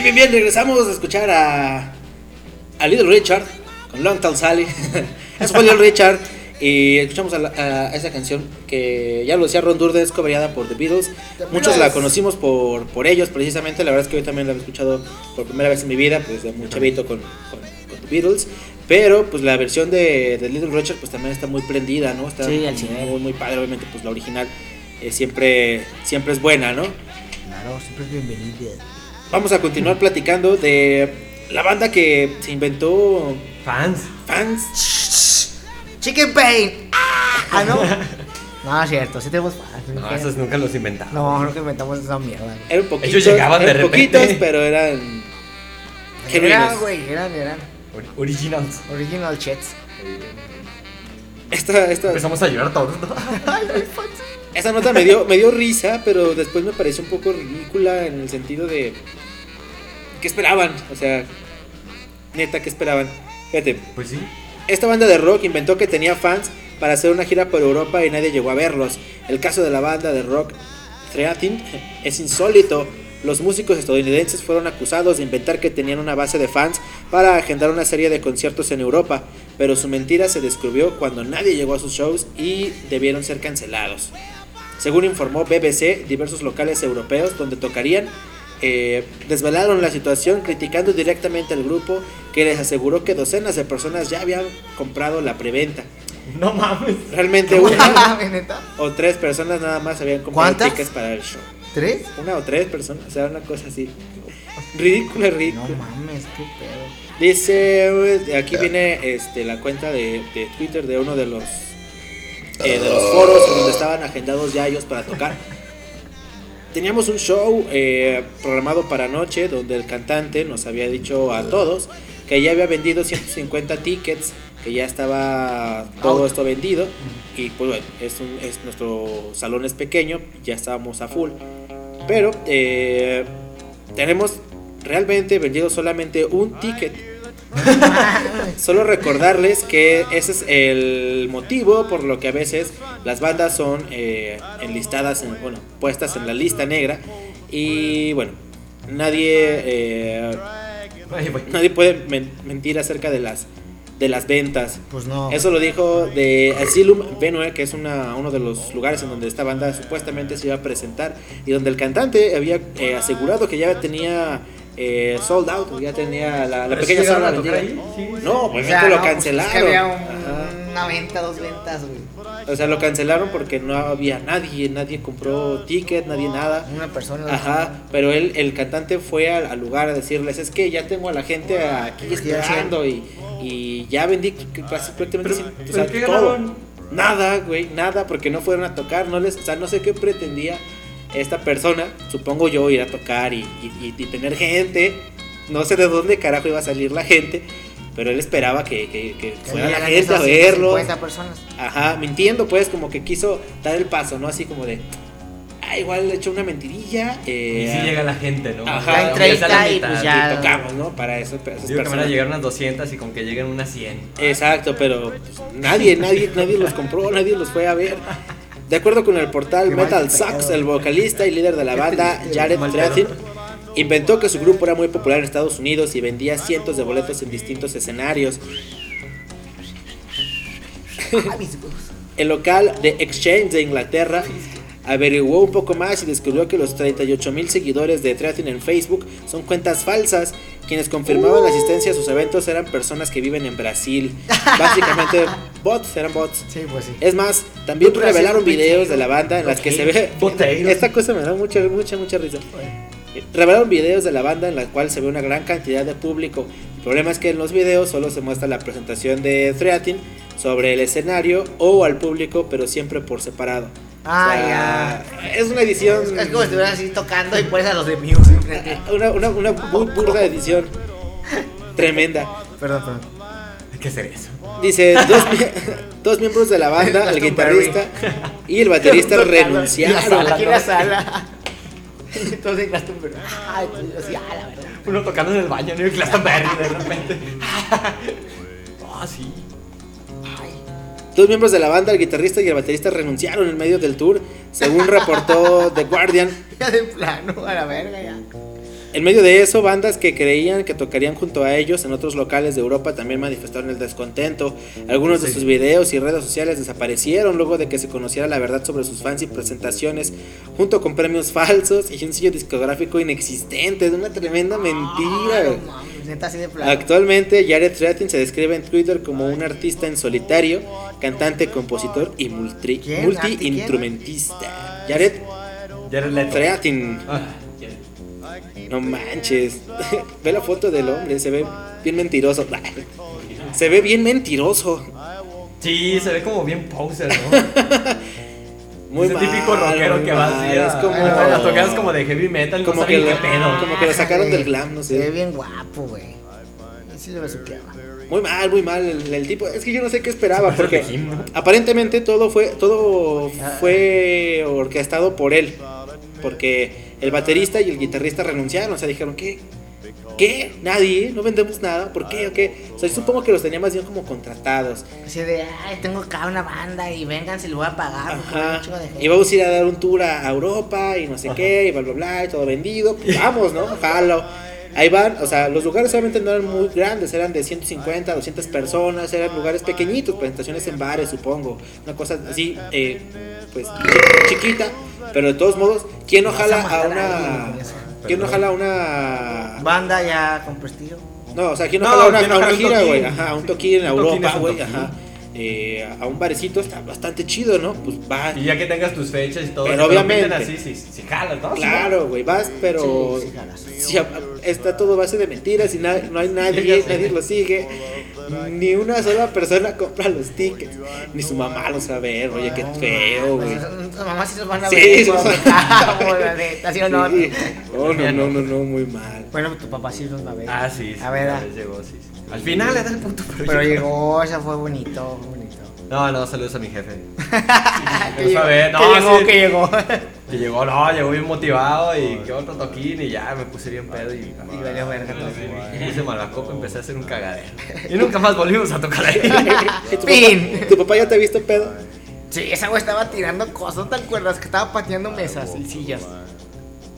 Bien, bien, bien, regresamos a escuchar a, a Little Richard con Long Tall Sally. [laughs] Eso fue Little Richard. Y escuchamos a, la- a esa canción que ya lo decía Ron Durden, es cobrada por The Beatles. Muchos la conocimos por, por ellos, precisamente. La verdad es que hoy también la he escuchado por primera vez en mi vida, pues de muy chavito con, con, con The Beatles. Pero pues la versión de, de Little Richard pues también está muy prendida, ¿no? Está Sí, al cien. muy, muy padre, obviamente pues la original eh, siempre, siempre es buena, ¿no? Claro, siempre es bienvenida. Vamos a continuar platicando de la banda que se inventó Fans. fans. Chicken Pain. Ah, no. [laughs] No, es cierto, sí tenemos fans. No, esos nunca los inventamos. No, no que inventamos esa mierda. güey. Eran poquitos, Ellos llegaban de eran repente. poquitos, pero eran Eran, güey, eran, eran. Or- Originals. Original chats. Esta, esta, Empezamos a llorar todos. ¿no? [laughs] esta nota me dio, me dio risa, pero después me pareció un poco ridícula en el sentido de ¿qué esperaban? O sea, neta, ¿qué esperaban? Fíjate, Pues sí. Esta banda de rock inventó que tenía fans para hacer una gira por Europa y nadie llegó a verlos. El caso de la banda de rock Threatin [laughs] es insólito. Los músicos estadounidenses fueron acusados de inventar que tenían una base de fans para agendar una serie de conciertos en Europa, pero su mentira se descubrió cuando nadie llegó a sus shows y debieron ser cancelados. Según informó BBC, diversos locales europeos donde tocarían eh, desvelaron la situación criticando directamente al grupo que les aseguró que docenas de personas ya habían comprado la preventa. No mames. Realmente [laughs] una ¿neta? o tres personas nada más habían comprado ¿Cuántas? tickets para el show. ¿Tres? Una o tres personas, o sea, una cosa así. Ridícula, No ridícula. mames, qué pedo. Dice, eh, aquí viene este, la cuenta de, de Twitter de uno de los, eh, de los foros donde estaban agendados ya ellos para tocar. Teníamos un show eh, programado para anoche donde el cantante nos había dicho a todos que ya había vendido 150 tickets, que ya estaba todo esto vendido. Y pues bueno, es, un- es nuestro salón es pequeño, ya estábamos a full, pero eh, tenemos realmente vendido solamente un ticket. [laughs] Solo recordarles que ese es el motivo por lo que a veces las bandas son eh, enlistadas, en, bueno, puestas en la lista negra y bueno, nadie eh, nadie puede men- mentir acerca de las de las ventas. Pues no. Eso lo dijo de Asylum Venue, que es una, uno de los lugares en donde esta banda supuestamente se iba a presentar y donde el cantante había eh, asegurado que ya tenía eh, sold out, ya tenía la, pequeña sala vendida. ahí, sí, sí. No, O obviamente sea, lo no, pues, cancelaron. es que había un- una venta, dos ventas, güey. O sea, lo cancelaron porque no había nadie, nadie compró ticket, nadie nada. Una persona. Ajá, pero él, el cantante fue al, al lugar a decirles, es que ya tengo a la gente aquí esperando y, y ya vendí casi prácticamente Pero- o sea, ¿qué todo. ganaron? Nada, güey, nada, porque no fueron a tocar, no les, o sea, no sé qué pretendía esta persona, supongo yo, ir a tocar y, y- y- y tener gente, no sé de dónde carajo iba a salir la gente, pero él esperaba que, que- que que fuera la gente a verlo. 150 personas. Ajá, mintiendo, pues, como que quiso dar el paso, ¿no? Así como de, ah, igual le echó una mentirilla. Eh, Y sí llega la gente, ¿no? Ajá. Ya en Aunque sea la 30 y pues y ya. tocamos, ¿no? Para eso, para esas Digo que van a personas. llegar unas 200 y con que lleguen unas 100. Exacto, pero pues, nadie, nadie, nadie los compró, nadie los fue a ver. De acuerdo con el portal Qué Metal. Sucks, el vocalista y líder de la banda Jared pedo. inventó que su grupo era muy popular en Estados Unidos y vendía cientos de boletos en distintos escenarios. Ah. El local de Exchange de Inglaterra averiguó un poco más y descubrió que los 38 mil seguidores de Trattin en Facebook son cuentas falsas. Quienes confirmaban la asistencia a sus eventos eran personas que viven en Brasil. [laughs] Básicamente bots, eran bots. Sí, pues sí. Es más, también revelaron videos de la banda en las que se ve. Esta cosa me da mucha, mucha, mucha risa. Revelaron videos de la banda en la cual se ve una gran cantidad de público. El problema es que en los videos solo se muestra la presentación de Threatin sobre el escenario o al público, pero siempre por separado. Ah, Es una edición. Es como si estuvieran así tocando y pones a los de Music. [laughs] Una, una, una muy burda edición. Tremenda. Perdón, perdón. Hay que hacer eso. Dice, dos, mi- [laughs] dos miembros de la banda, [laughs] el guitarrista y el baterista renunciaron. Aquí en la sala. Entonces Glastonbury. Ay, pues así, ah, la verdad. Uno tocando en el baño, ¿no? Y Glastonbury de repente. Ah, sí. Dos miembros de la banda, el guitarrista y el baterista, renunciaron en medio del tour Según reportó [laughs] The Guardian, Ya de plano, a la verga ya. En medio de eso, bandas que creían que tocarían junto a ellos en otros locales de Europa también manifestaron el descontento. Algunos de sus videos y redes sociales desaparecieron luego de que se conociera la verdad sobre sus fans y presentaciones, junto con premios [laughs] falsos y un sello discográfico inexistente. Es una tremenda mentira. Ah, no mames, neta así de plano. Actualmente, Jared Tratin se describe en Twitter como un artista en solitario, cantante, compositor y multi-instrumentista. Jared Jared. Ah, No manches. [laughs] ve la foto del hombre, se ve bien mentiroso. [laughs] Se ve bien mentiroso. Sí, se ve como bien poser, ¿no? [laughs] Muy Ese mal, típico rockero muy que va así a, Es como, las tocadas como de heavy metal, como no que, saben lo, qué pedo. como que lo sacaron del glam, no Se ve sé. bien guapo, güey. Sí lo besuqueaba. Muy mal, muy mal el, el tipo. Es que yo no sé qué esperaba porque aparentemente todo fue todo fue orquestado por él. Porque el baterista y el guitarrista renunciaron, o sea, dijeron que ¿Qué? Nadie, no vendemos nada. ¿Por qué? ¿O qué? O sea, yo supongo que los tenía más bien como contratados. Así de, ay, tengo acá una banda y vengan, se lo voy a pagar. porque hay Ajá. un chingo de gente". Y vamos a ir a dar un tour a Europa y no sé qué, y bla, bla, bla, y todo vendido. Pues vamos, ¿no? Jalo. Ahí van, o sea, los lugares obviamente no eran muy grandes, eran de 150, 200 personas, eran lugares pequeñitos, presentaciones en bares, supongo. Una cosa así, eh, pues chiquita, pero de todos modos, ¿quién no jala a una. ¿Quién no jala una. Banda ya con prestigio. No, o sea, ¿quién no, No, jala una, ¿quién no a una jala un gira, güey? Ajá, un toquín en Europa, güey, ajá. Eh, a un barecito está bastante chido, ¿no? Pues va. Y ya que tengas tus fechas y todo, Pero obviamente. así, si, si jalas, ¿no? Claro, güey, vas, pero Sí, sí, jalas. si a- está todo base de mentiras y na- no hay nadie, nadie lo sigue. Ni una sola persona compra los tickets. Ni su mamá lo sabe ver, oye, qué feo, güey. Pues, Sus mamás sí los van a Sí, ver. sí, como sí. [laughs] cago, la neta, ¿sí o no? Sí. No, no, no, no, no, muy mal. Bueno, tu papá sí los va a ver. Ah, sí, sí. A ver, ah. llegó, sí, sí. Al final le da el punto, [laughs] pero, pero llegó, eso fue bonito, fue bonito. No, no, saludos a mi jefe. [laughs] que llegó, a ver, no, que llegó, sí. que llegó. Que llegó, no, llegó bien motivado y que otro toquín y ya me puse bien pedo y. Y valió verga todo. Y puse malacopa y empecé a hacer un cagadero. Y nunca más volvimos a tocar ahí. [laughs] ¿Y tu, Fin. papá, ¿Tu papá ya te ha visto pedo? Sí, esa güey estaba tirando cosas, ¿te acuerdas? Que estaba pateando mesas y sillas.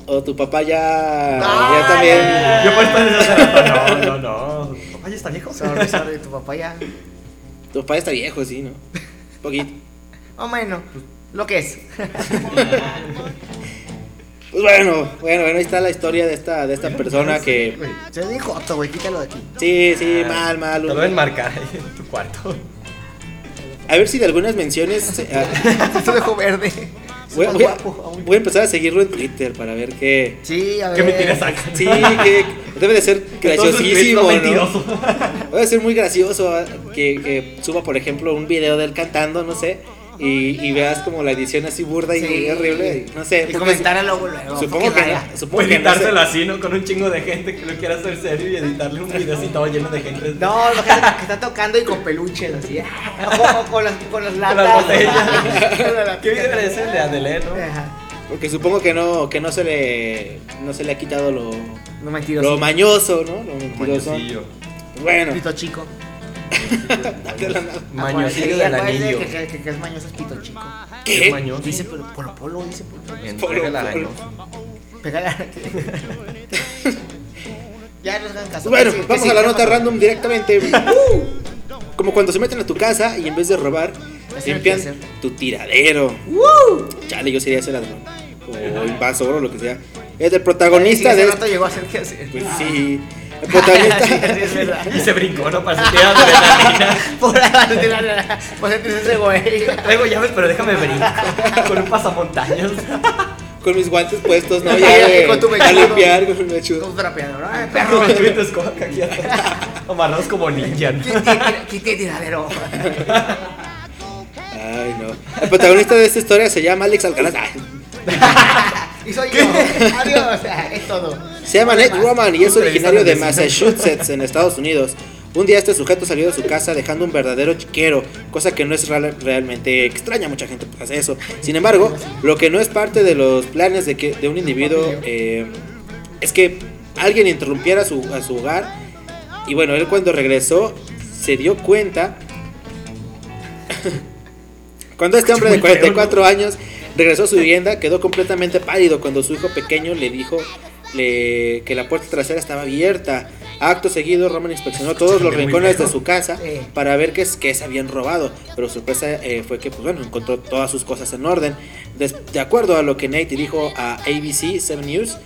¿O tu papá ya, Ay, ya también? Yo por estar no, no, no. Papá ya está viejo. Sorry, sorry, tu papá ya. Tu papá ya está viejo, sí, ¿no? [laughs] Poquito. O menos, lo que es. [laughs] Pues bueno, bueno, bueno, ahí está la historia de esta, de esta persona que... Se bien joto, güey, quítalo de aquí. Sí, sí, mal, mal. Te lo voy a enmarcar ahí en tu cuarto. A ver si de algunas menciones... ah, [laughs] Se dejó verde. Voy, voy voy a empezar a seguirlo en Twitter para ver qué... Sí, a ver. ¿Qué mentiras saca? Sí, que debe de ser graciosísimo, ¿no? mentiroso. Debe ser muy gracioso ah, que, que suba, por ejemplo, un video de él cantando, no sé, y, y veas como la edición así burda y Sí. horrible, y no sé. Y comentar luego, luego. Supongo que vaya. no, supongo que no sé. editárselo así, ¿no? Con un chingo de gente que lo quiera hacer serio y editarle un video así todo lleno de gente. No, lo que, que está tocando y con peluches así. O, o con las, con Con latas. las botellas. Con las latas. [laughs] ¿Qué video es el de Adele, no? Ajá. Porque supongo que no, que no se le, no se le ha quitado lo, No mentiroso. lo mañoso, ¿no? Lo mentiroso. Mañosillo. Bueno, Pito chico. De la nada. Mañosillo del anillo. Que, que, que, que es mañoso es pito chico. ¿Qué? Mañoso. Dice pero Polo Polo, dice Polo Polo. El Polo, arañoso. Pégale. [laughs] ya nos hagan caso. Bueno, sí, vamos sí, a la ¿qué nota random directamente. [laughs] Uh, Como cuando se meten a tu casa y en vez de robar, limpian tu tiradero. Chale, yo sería ese ladrón. O invasor o lo que sea. Es el Sí, protagonista de rato llegó a hacer que hacer. Pues sí. El [laughs] Sí, protagonista. sí, es verdad. Y se brincó, ¿no? Para sentir adrenalina. [laughs] Por la Por sentirse ese güey. Traigo llaves, pero déjame brincar. Con un pasamontañas. con mis guantes puestos, ¿no? [laughs] Ya de, con tu a mechudo. limpiar con mi mechudo. Con trapeador. Ay, perro. Con tu escoba aquí. Amarrados como ninja, ¿no? Quite tiradero. Ay, no. El protagonista de esta historia se llama Alex Alcalá. Y soy yo. Adiós. Es todo. Se llama Ned Roman y es originario de. Massachusetts, en Estados Unidos. Un día este sujeto salió de su casa dejando un verdadero chiquero, cosa que no es real- realmente extraña, mucha gente hace eso. Sin embargo, lo que no es parte de los planes de, que, de un individuo eh, es que alguien interrumpiera su, a su hogar. Y bueno, él cuando regresó se dio cuenta, [laughs] cuando este hombre de Muy feo, 44 años Regresó a su vivienda, quedó completamente pálido cuando su hijo pequeño le dijo le- que la puerta trasera estaba abierta. Acto seguido, Roman inspeccionó todos los rincones de su casa para ver qué, es- qué se habían robado. Pero su sorpresa eh, fue que, pues bueno, encontró todas sus cosas en orden. Des- de acuerdo a lo que Nate dijo a ABC 7 News,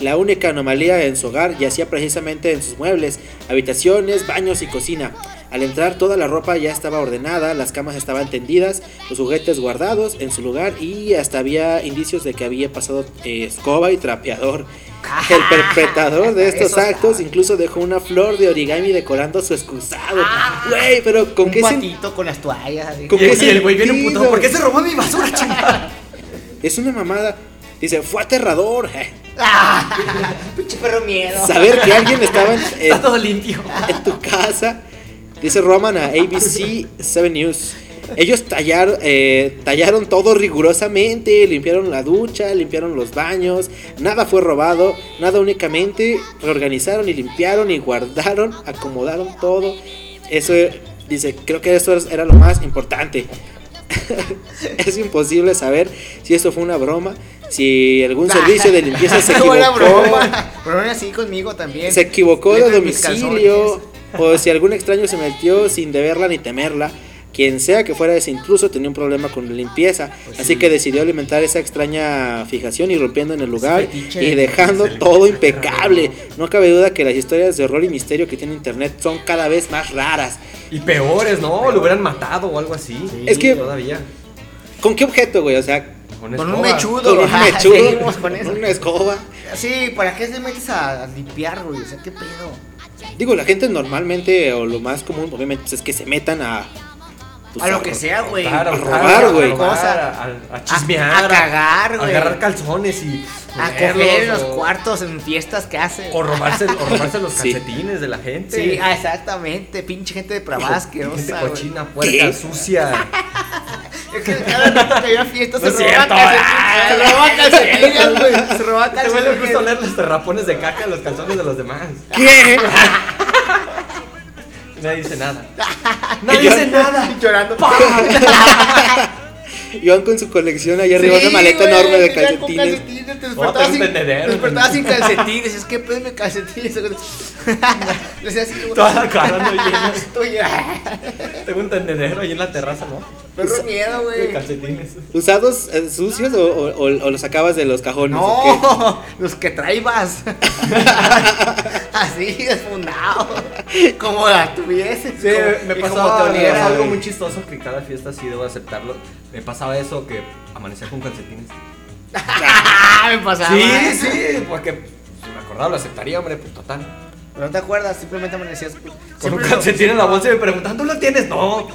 la única anomalía en su hogar yacía precisamente en sus muebles, habitaciones, baños y cocina. Al entrar toda la ropa ya estaba ordenada, las camas estaban tendidas, los juguetes guardados en su lugar y hasta había indicios de que había pasado eh, escoba y trapeador. [laughs] El perpetrador de estos Eso está. actos incluso dejó una flor de origami decorando su excusado. Güey, pero ¿con un qué sen- patito con las toallas. así. ¿Con Y, qué y el güey viene putado. ¿Por qué se robó mi basura, [laughs] chingada? Es una mamada. Dice, fue aterrador. [laughs] Ah, [laughs] pinche perro miedo. Saber que alguien estaba en, [laughs] en- Está todo limpio. en tu casa. Dice Roman a ABC 7 News. Ellos tallaron, eh, tallaron todo rigurosamente, limpiaron la ducha, limpiaron los baños, nada fue robado, nada únicamente reorganizaron y limpiaron y guardaron, acomodaron todo. Eso dice, creo que eso era lo más importante. [laughs] es imposible saber si esto fue una broma, si algún servicio de limpieza se [laughs] equivocó. Broma. Así conmigo también. Se equivocó de domicilio o si algún extraño se metió sin deberla ni temerla. Quien sea que fuera ese intruso tenía un problema con la limpieza, Pues así que decidió alimentar esa extraña fijación irrumpiendo en el lugar fetiche y de dejando se todo le- impecable. No cabe duda que las historias de horror y misterio que tiene internet son cada vez más raras. Y peores, ¿no? Lo hubieran matado o algo así. Es que- Todavía. ¿Con qué objeto, güey? O sea, Con, Con un mechudo. con un mechudo, seguimos con eso. una escoba. Sí, ¿para qué te metes a, a limpiar, güey? O sea, ¿qué pedo? Digo, la gente normalmente, o lo más común, obviamente, pues, es que se metan a. pues, A lo que sea, güey. A robar, A güey. A, a, a- a chismear. A- a cagar, a güey. agarrar calzones y. A coger en los o- cuartos, en fiestas que hacen. O robarse, o robarse los [laughs] Sí. calcetines de la gente. Sí, ah, exactamente. Pinche gente depravada, asquerosa, cochina, puerca, ¿Qué? sucia. [laughs] Es que cada rato que había fiestas No se cierto. calcetines. Se robaban calcetines, güey. Se robaban Te huele gusto calcetines. oler los terrapones de caca en los calzones de los demás. ¿Qué? [laughs] Nadie dice nada. [laughs] Yo- dice nada. [laughs] Llorando. [laughs] Iban con su colección allá arriba, Sí, una maleta enorme de calcetines. calcetines, Te despertabas sin, tendedero. te despertabas sin calcetines. Es que pédeme calcetines. Le decía así como. Toda la cara no llena. Estoy. Tengo un tendedero ahí en la terraza, ¿no? Perro miedo, güey. calcetines. ¿Usados eh, sucios o, o- o- o los sacabas de los cajones? No, los que traibas. Así, desfundado. [laughs] Como la tuvieses. Sí, como- me pasaba me algo muy chistoso que cada fiesta sí debo aceptarlo. Me pasaba eso que amanecía con calcetines. [laughs] Me pasaba. Sí, sí, porque si me acordaba lo aceptaría, hombre, pues total. Pero no te acuerdas, simplemente amanecías. Con un calcetín en la bolsa y me preguntaban, ¿tú lo tienes? No.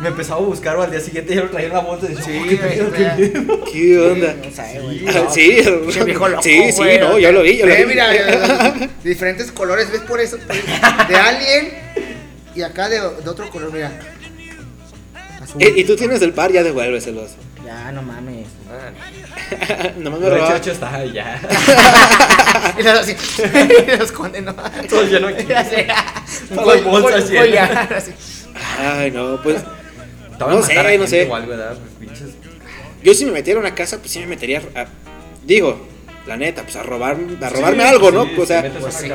Me empezaba a buscar o al día siguiente ya lo traía en la bolsa y decía, Sí, "Oh, qué pedo, qué mira. pedo". [laughs] ¿Qué onda? No sé, güey. Ah, Sí, Pinche viejo loco, sí, sí, güey, no, yo lo vi, yo lo vi. mira, [laughs] diferentes colores, ¿ves por eso? [laughs] De alien y acá de, de otro color, mira. Azul. Eh, y tú tienes el par, ya devuélveselos. Ya, no mames. Nomás me Lo hecho, está ya. y los así, y los esconden, ¿no? Todo lleno aquí. Un llenas. collar, así. Ay, no, pues. No a matar sé, a no sé. O algo, ¿verdad? Pues, pinches. Yo si me metiera a una casa, pues sí me metería a. Digo, la neta, pues a robar, a robarme Sí, algo, pues ¿no? sí, o sea, Pues sí,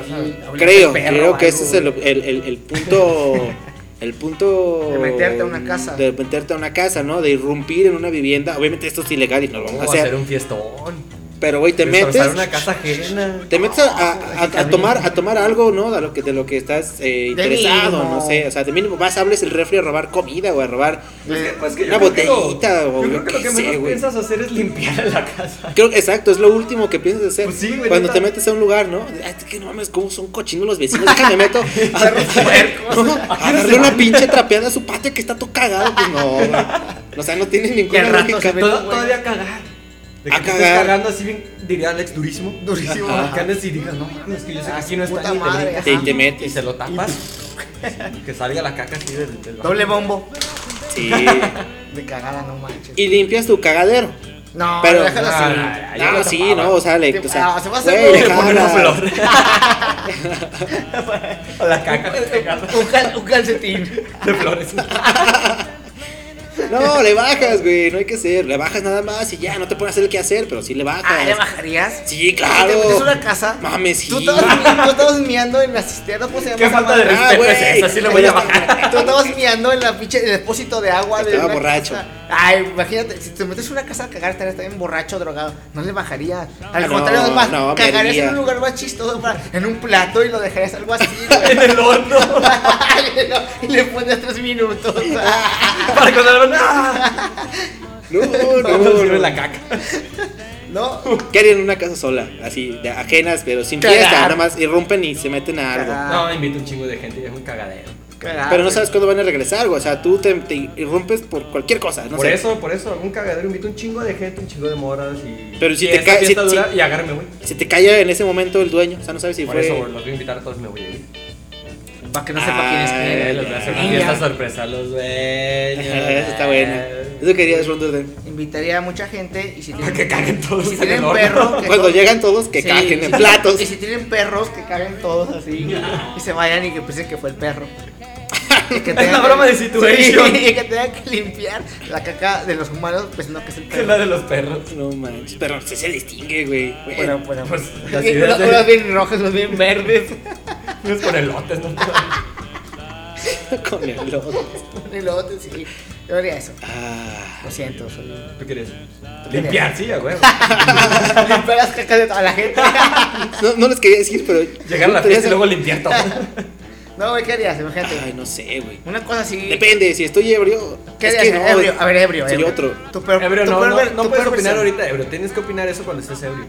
creo, perro creo que ese es el, el, el- el punto. [laughs] El punto. De meterte a una casa. De meterte a una casa, ¿no? De irrumpir en una vivienda. Obviamente esto es ilegal y no lo vamos a ¿Cómo hacer. hacer un fiestón? Pero, güey, te metes. Una casa ajena. Te metes a, a- a- a tomar a tomar algo, ¿no? De lo que, de lo que estás eh, interesado, mínimo. no sé. O sea, de mínimo vas, hables el refri a robar comida o a robar. Pues que Una yo creo que lo- botellita o Yo creo que lo que sé, menos piensas hacer es limpiar la casa. Creo exacto, es lo último que piensas hacer. Pues sí, güey, Cuando te metes a un lugar, ¿no? Ay, que no mames, cómo son cochinos los vecinos. Déjame meto. [laughs] a, darle una pinche trapeada a su patio que está todo cagado. Pues no, güey. O sea, no tiene ninguna lógica. Todavía cagar. De que A cagar. cagando así bien, diría Alex, durísimo. Durísimo. Ajá, Que andes y digas, no mames, que yo sé que Ah, aquí no está puta y te madre, metes. Y te metes. Y se lo tapas. y que salga la caca así del, del. Doble bombo. Sí. [laughs] De cagada, no manches. Y limpias tu cagadero. No, Pero- déjalo así. Ah, No, lo sí, tapaba. no, o sea, le, o sea, ah, se va a hacer le Pon una flor. [laughs] [laughs] la caca Un, cal- un calcetín. de flores. No, le bajas, güey, no hay que hacer. Le bajas nada más y ya, no te pones a hacer el que hacer, pero sí le bajas. Ah, ¿le bajarías? Sí, te claro. metes a una casa. Mames, sí. Tú estabas, mi- tú estabas miando en la cisterna, ¿cómo se llama? Qué falta de? Ah, respeto güey. es esa, sí lo voy a bajar. Tú estabas miando en la pinche, en el depósito de agua de Estaba una borracho. casa. Ay, imagínate, si te metes a una casa a cagar, estarías también borracho, drogado. No le bajarías. Al Ah, contrario, no, además, no, cagarías en un lugar más chistoso, para- en un plato y lo dejarías algo así, güey. [laughs] En el horno. [laughs] y le pones tres minutos. [laughs] Para cuando lo ¡Ah! No, No, no, no. la caca. ¿No? ¿Qué harían en una casa sola? Así, de ajenas, pero sin Cagar. fiesta, nada más irrumpen y se meten a algo. Cagar. No, invito un chingo de gente y es un cagadero. Cagar, Pero no sabes cuándo van a regresar, güey. O sea, tú te, te irrumpes por cualquier cosa, no por sé. eso, por eso, algún cagadero invito un chingo de gente, un chingo de moras y. Pero si y te cae- si- dura si- y agárrame, güey. Se te calla en ese momento el dueño, o sea, no sabes si Por fue. eso los voy a invitar a todos y me voy a ir. Para que no sepa quién es quién. Eh, les voy a hacer una fiesta sorpresa a los dueños. [laughs] Eso está bueno. Eso querías, Ronda. Invitaría a mucha gente y si Para tienen, que caguen todos si en tienen el horno. perro, que Cuando llegan todos, que Sí, caguen en platos. Y si tienen perros, que caguen todos así [laughs] y se vayan y que piensen que fue el perro. Y que Es que- broma de situation. Sí, [laughs] y que tengan que limpiar la caca de los humanos pensando que es el Que es la perro. de los perros. No manches, pero sí se distingue, güey. Bueno, bueno, Pues, pues. las Unas ideas de- unas bien rojas, unas bien verdes. [laughs] Unos con elotes, ¿no? [laughs] con el lodo. Y luego, sí. Yo haría eso. Ah, Lo siento, soy. ¿Tú quieres? Limpiar, sí, a huevo. Limpiar las cacas de toda la gente. no, no les quería decir, pero. Llegar a la fiesta y luego limpiar todo. No, güey, ¿qué harías? Imagínate. Ay, no sé, güey. Una cosa así. Depende, si estoy ebrio. ¿Qué es harías? que no, ebrio. A ver, ebrio. Ebrio. otro. Tu peor- Ebrio, tu no, peor no, ver- no tu puedes opinar versión. ahorita, ebrio. Tienes que opinar eso cuando estés ebrio.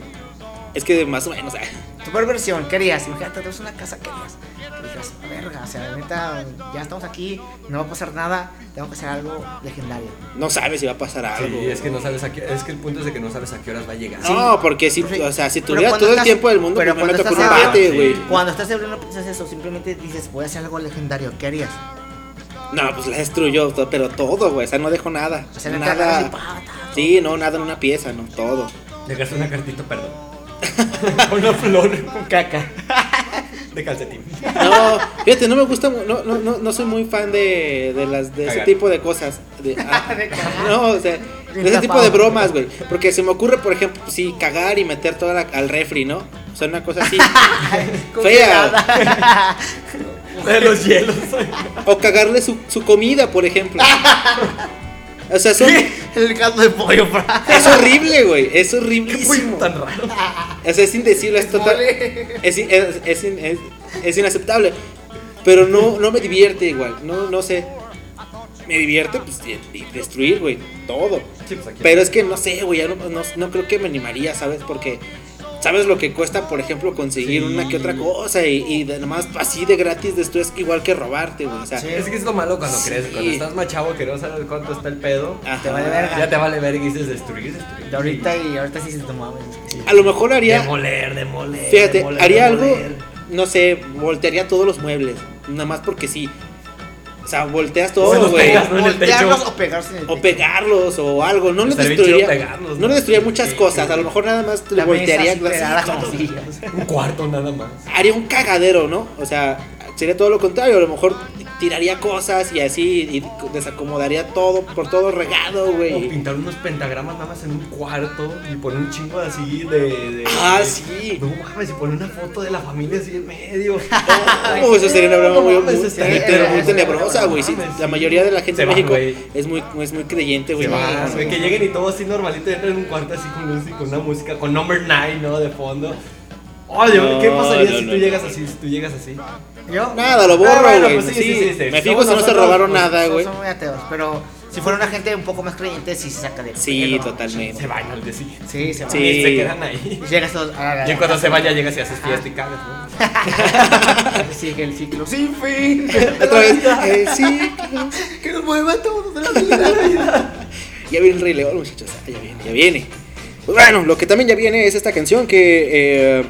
Es que más o menos. ah, Tu peor versión, ¿qué harías? Imagínate, tú es una casa, ¿qué harías? Que digas, verga, o sea, neta, ya estamos aquí, no va a pasar nada, tengo que hacer algo legendario. No sabes si va a pasar algo. Sí, es que no sabes a qué, es que el punto es de que no sabes a qué horas va a llegar. No, porque si, Sí. o sea, si Pero tuviera cuando todo el tiempo del mundo, pero pues me meto con un estás bate, güey. sí. Cuando estás ebrio no piensas eso, simplemente dices, voy a hacer algo legendario, ¿qué harías? No, pues la destruyó, pero todo, güey. O sea, no dejo nada. O sea, nada. pa, ta, Sí, no, nada en una pieza, no, todo. Dejaste una cartita, perdón. [laughs] una flor con caca. de calcetín. No, fíjate, no me gusta, no, no, no, no soy muy fan de, de las de ese Cagar. tipo de cosas. De, [laughs] ah, no, o sea, de ese tipo de bromas, güey. Porque se me ocurre, por ejemplo, sí, cagar y meter todo la- al refri, ¿no? O sea, una cosa así. [laughs] Fea. De los hielos. O cagarle su, su comida, por ejemplo. O sea, son- El caldo de pollo, fra. es horrible, güey. Es Uy, horriblísimo. tan raro. O sea, es indecible, es total. Es, in- es, es, in- es- es inaceptable. Pero no, no me divierte igual. No, no sé. Me divierte, pues, de- de destruir, güey. Todo. Sí, pues. Pero es que no sé, güey. no, no creo que me animaría, ¿sabes? Porque. ¿Sabes lo que cuesta, por ejemplo, conseguir Sí. una que otra cosa? Y, y de, nomás así de gratis destruyes igual que robarte, güey. O sea, Sí. Es que es lo malo cuando Sí. crees, cuando estás más chavo que no sabes cuánto está el pedo. ajá. Te vale verga. Ya te vale ver y dices destruir, destruir. De ahorita y ahorita sí se tomaba. A lo mejor haría. Demoler, demoler. Fíjate, demoler, haría algo, no sé, voltearía todos los muebles. Nada más porque sí. O sea, volteas todo, los güey. pegas, ¿no? Voltearlos o pegarse en el O pegarlos o algo. No les destruiría. pegarlos, no ¿no? les destruiría muchas Sí, cosas. A lo mejor nada más le La mesa voltearía. así así, pegada como- con sillas. Un cuarto nada más. haría un cagadero, ¿no? O sea, sería todo lo contrario. A lo mejor tiraría cosas y así y desacomodaría todo por todo regado, O güey. pintar unos pentagramas nada más en un cuarto y poner un chingo así de. de- Ah, de- sí. No mames, y poner una foto de la familia así en medio. [laughs] Oh, eso sería una broma No muy, muy- muy eso tenebrosa, güey. Sí, la mayoría de la gente de México es muy, es muy creyente, güey. No, no, no. que lleguen y todo así normalito entran en un cuarto así con luz y con una música, con number 9, ¿no? De fondo. Oye, No, ¿qué pasaría no, si no, tú no. llegas así? Si tú llegas así. ¿Yo? Nada, lo borro, Ah, bueno, pues sí, sí, sí, sí, sí. Me fijo si no se robaron nosotros, nada, güey. son muy ateos, pero si fuera una gente un poco más creyente, sí se saca de Sí, totalmente. Se van al día siguiente. Sí, se va. Sí. Y se quedan ahí. Y llegas todos a la- Y en cuanto se vaya, llegas y haces fiesta y cagas, ¿no? [laughs] Sigue el ciclo sin fin. Otra vez. eh, sí, Que nos mueva todos de la vida. [laughs] ya viene el Rey León, muchachos. Ah, Ya viene, ya viene. Pues bueno, lo que también ya viene es esta canción que eh,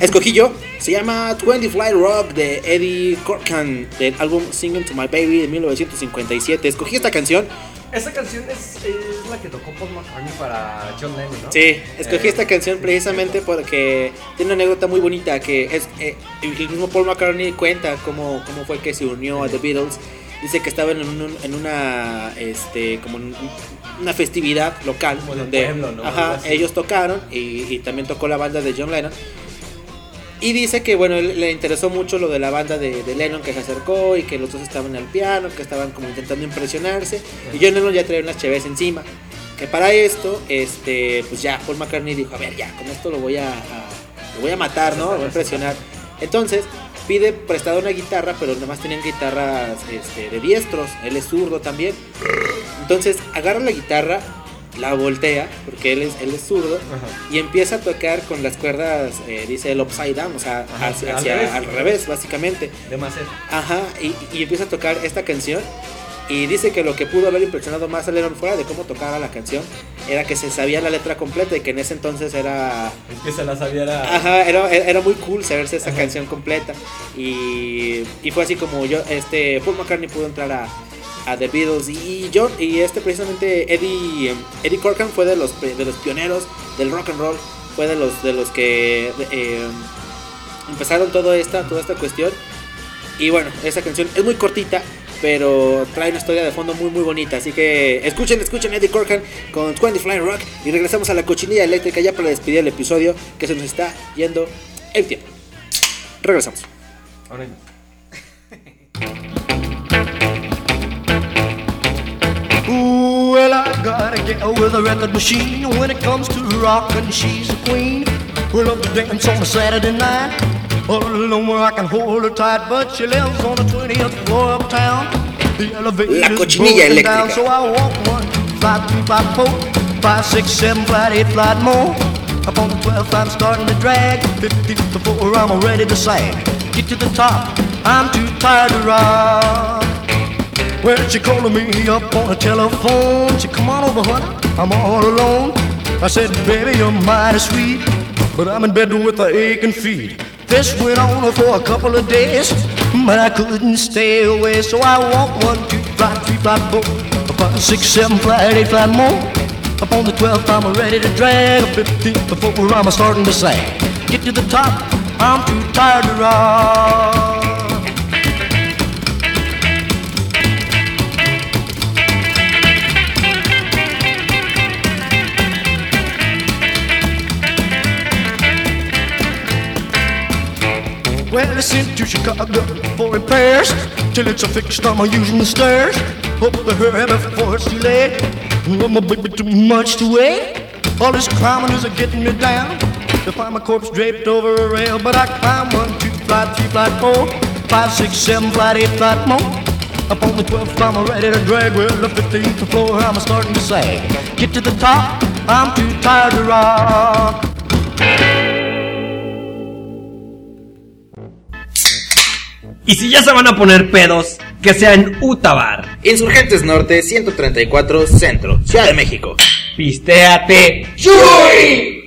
escogí yo. Se llama 20 Fly Rock de Eddie Corcan del álbum Singing to My Baby de 1957. Escogí esta canción. Esa canción es, es la que tocó Paul McCartney para John Lennon, ¿no? Sí, escogí Eh, esta canción precisamente porque tiene una anécdota muy bonita que es eh, el mismo Paul McCartney cuenta cómo, cómo fue que se unió a The Beatles dice que estaban en, un- en una este como en una festividad local Como donde pueblo, ¿no? ajá, Algo así. ellos tocaron y, y también tocó la banda de John Lennon. Y dice que bueno, le interesó mucho lo de la banda de, de Lennon que se acercó y que los dos estaban al piano, que estaban como intentando impresionarse. Y John Lennon ya traía unas cheves encima. Que para esto, este, pues ya Paul McCartney dijo, a ver, ya, con esto lo voy a, a- lo voy a matar, ¿no? Lo voy a impresionar. Entonces pide prestada una guitarra, pero nada más tenían guitarras este, de diestros. Él es zurdo también. Entonces agarra la guitarra, la voltea, porque él es, él es zurdo, y empieza a tocar con las cuerdas, eh, dice el upside down, o sea, Ajá, hacia, al hacia- revés. al revés, básicamente. De Macet. Ajá, y, y empieza a tocar esta canción. Y dice que lo que pudo haber impresionado más a Lennon fuera de cómo tocaba la canción era que se sabía la letra completa y que en ese entonces era Es que se la sabía era. Ajá, era, era muy cool saberse esa canción completa. Y, y fue así como yo, este, Paul McCartney pudo entrar a, a The Beatles. Y yo, y este precisamente Eddie, Eddie Corgan fue de los, de los pioneros del rock and roll. Fue de los, de los que eh, empezaron toda esta, toda esta cuestión. Y bueno, esa canción es muy cortita, pero trae una historia de fondo muy muy bonita. Así que escuchen, escuchen Eddie Corgan con 20 Flying Rock y regresamos a la cochinilla eléctrica ya para despedir el episodio que se nos está yendo el tiempo. Regresamos. Ahora gotta get with a record machine. When it comes to rockin', she's a queen. We love to dance on a Saturday night. All alone where I can hold her tight, but she lives on the 20th floor uptown. The elevator's broken down, so I walk one, five, three, five, four, five, six, seven, flight, eight, flight more. Up on the 12th, I'm starting to drag. 15th before I'm ready to sag. Get to the top, I'm too tired to rock. Well, she calling me up on the telephone. She come on over, honey. I'm all alone. I said, baby, you're mighty sweet, but I'm in bed with a aching feet. This went on for a couple of days, but I couldn't stay away. So I walked one, two, flight, three, flight, four, five, six, seven, flight, eight, flight more. Up on the 12th, I'm ready to drag. 15th before I'm starting to sag. Get to the top, I'm too tired to rock. Well, I sent to Chicago for repairs. Till it's a fixed, I'm using the stairs. Hope to hurry before it's too late. I'm a baby too much to wait. All this climbing is getting me down. To find my corpse draped over a rail, but I climb one, two, flight, three, flight, four, five, six, seven, flight, eight, flight more. Up on the 12th, I'm ready to drag. Well, the 15th floor, I'm starting to sag. Get to the top, I'm too tired to rock. Y si ya se van a poner pedos, que sea en Utabar. Insurgentes Norte 134 Centro, Ciudad de México. Pistéate. I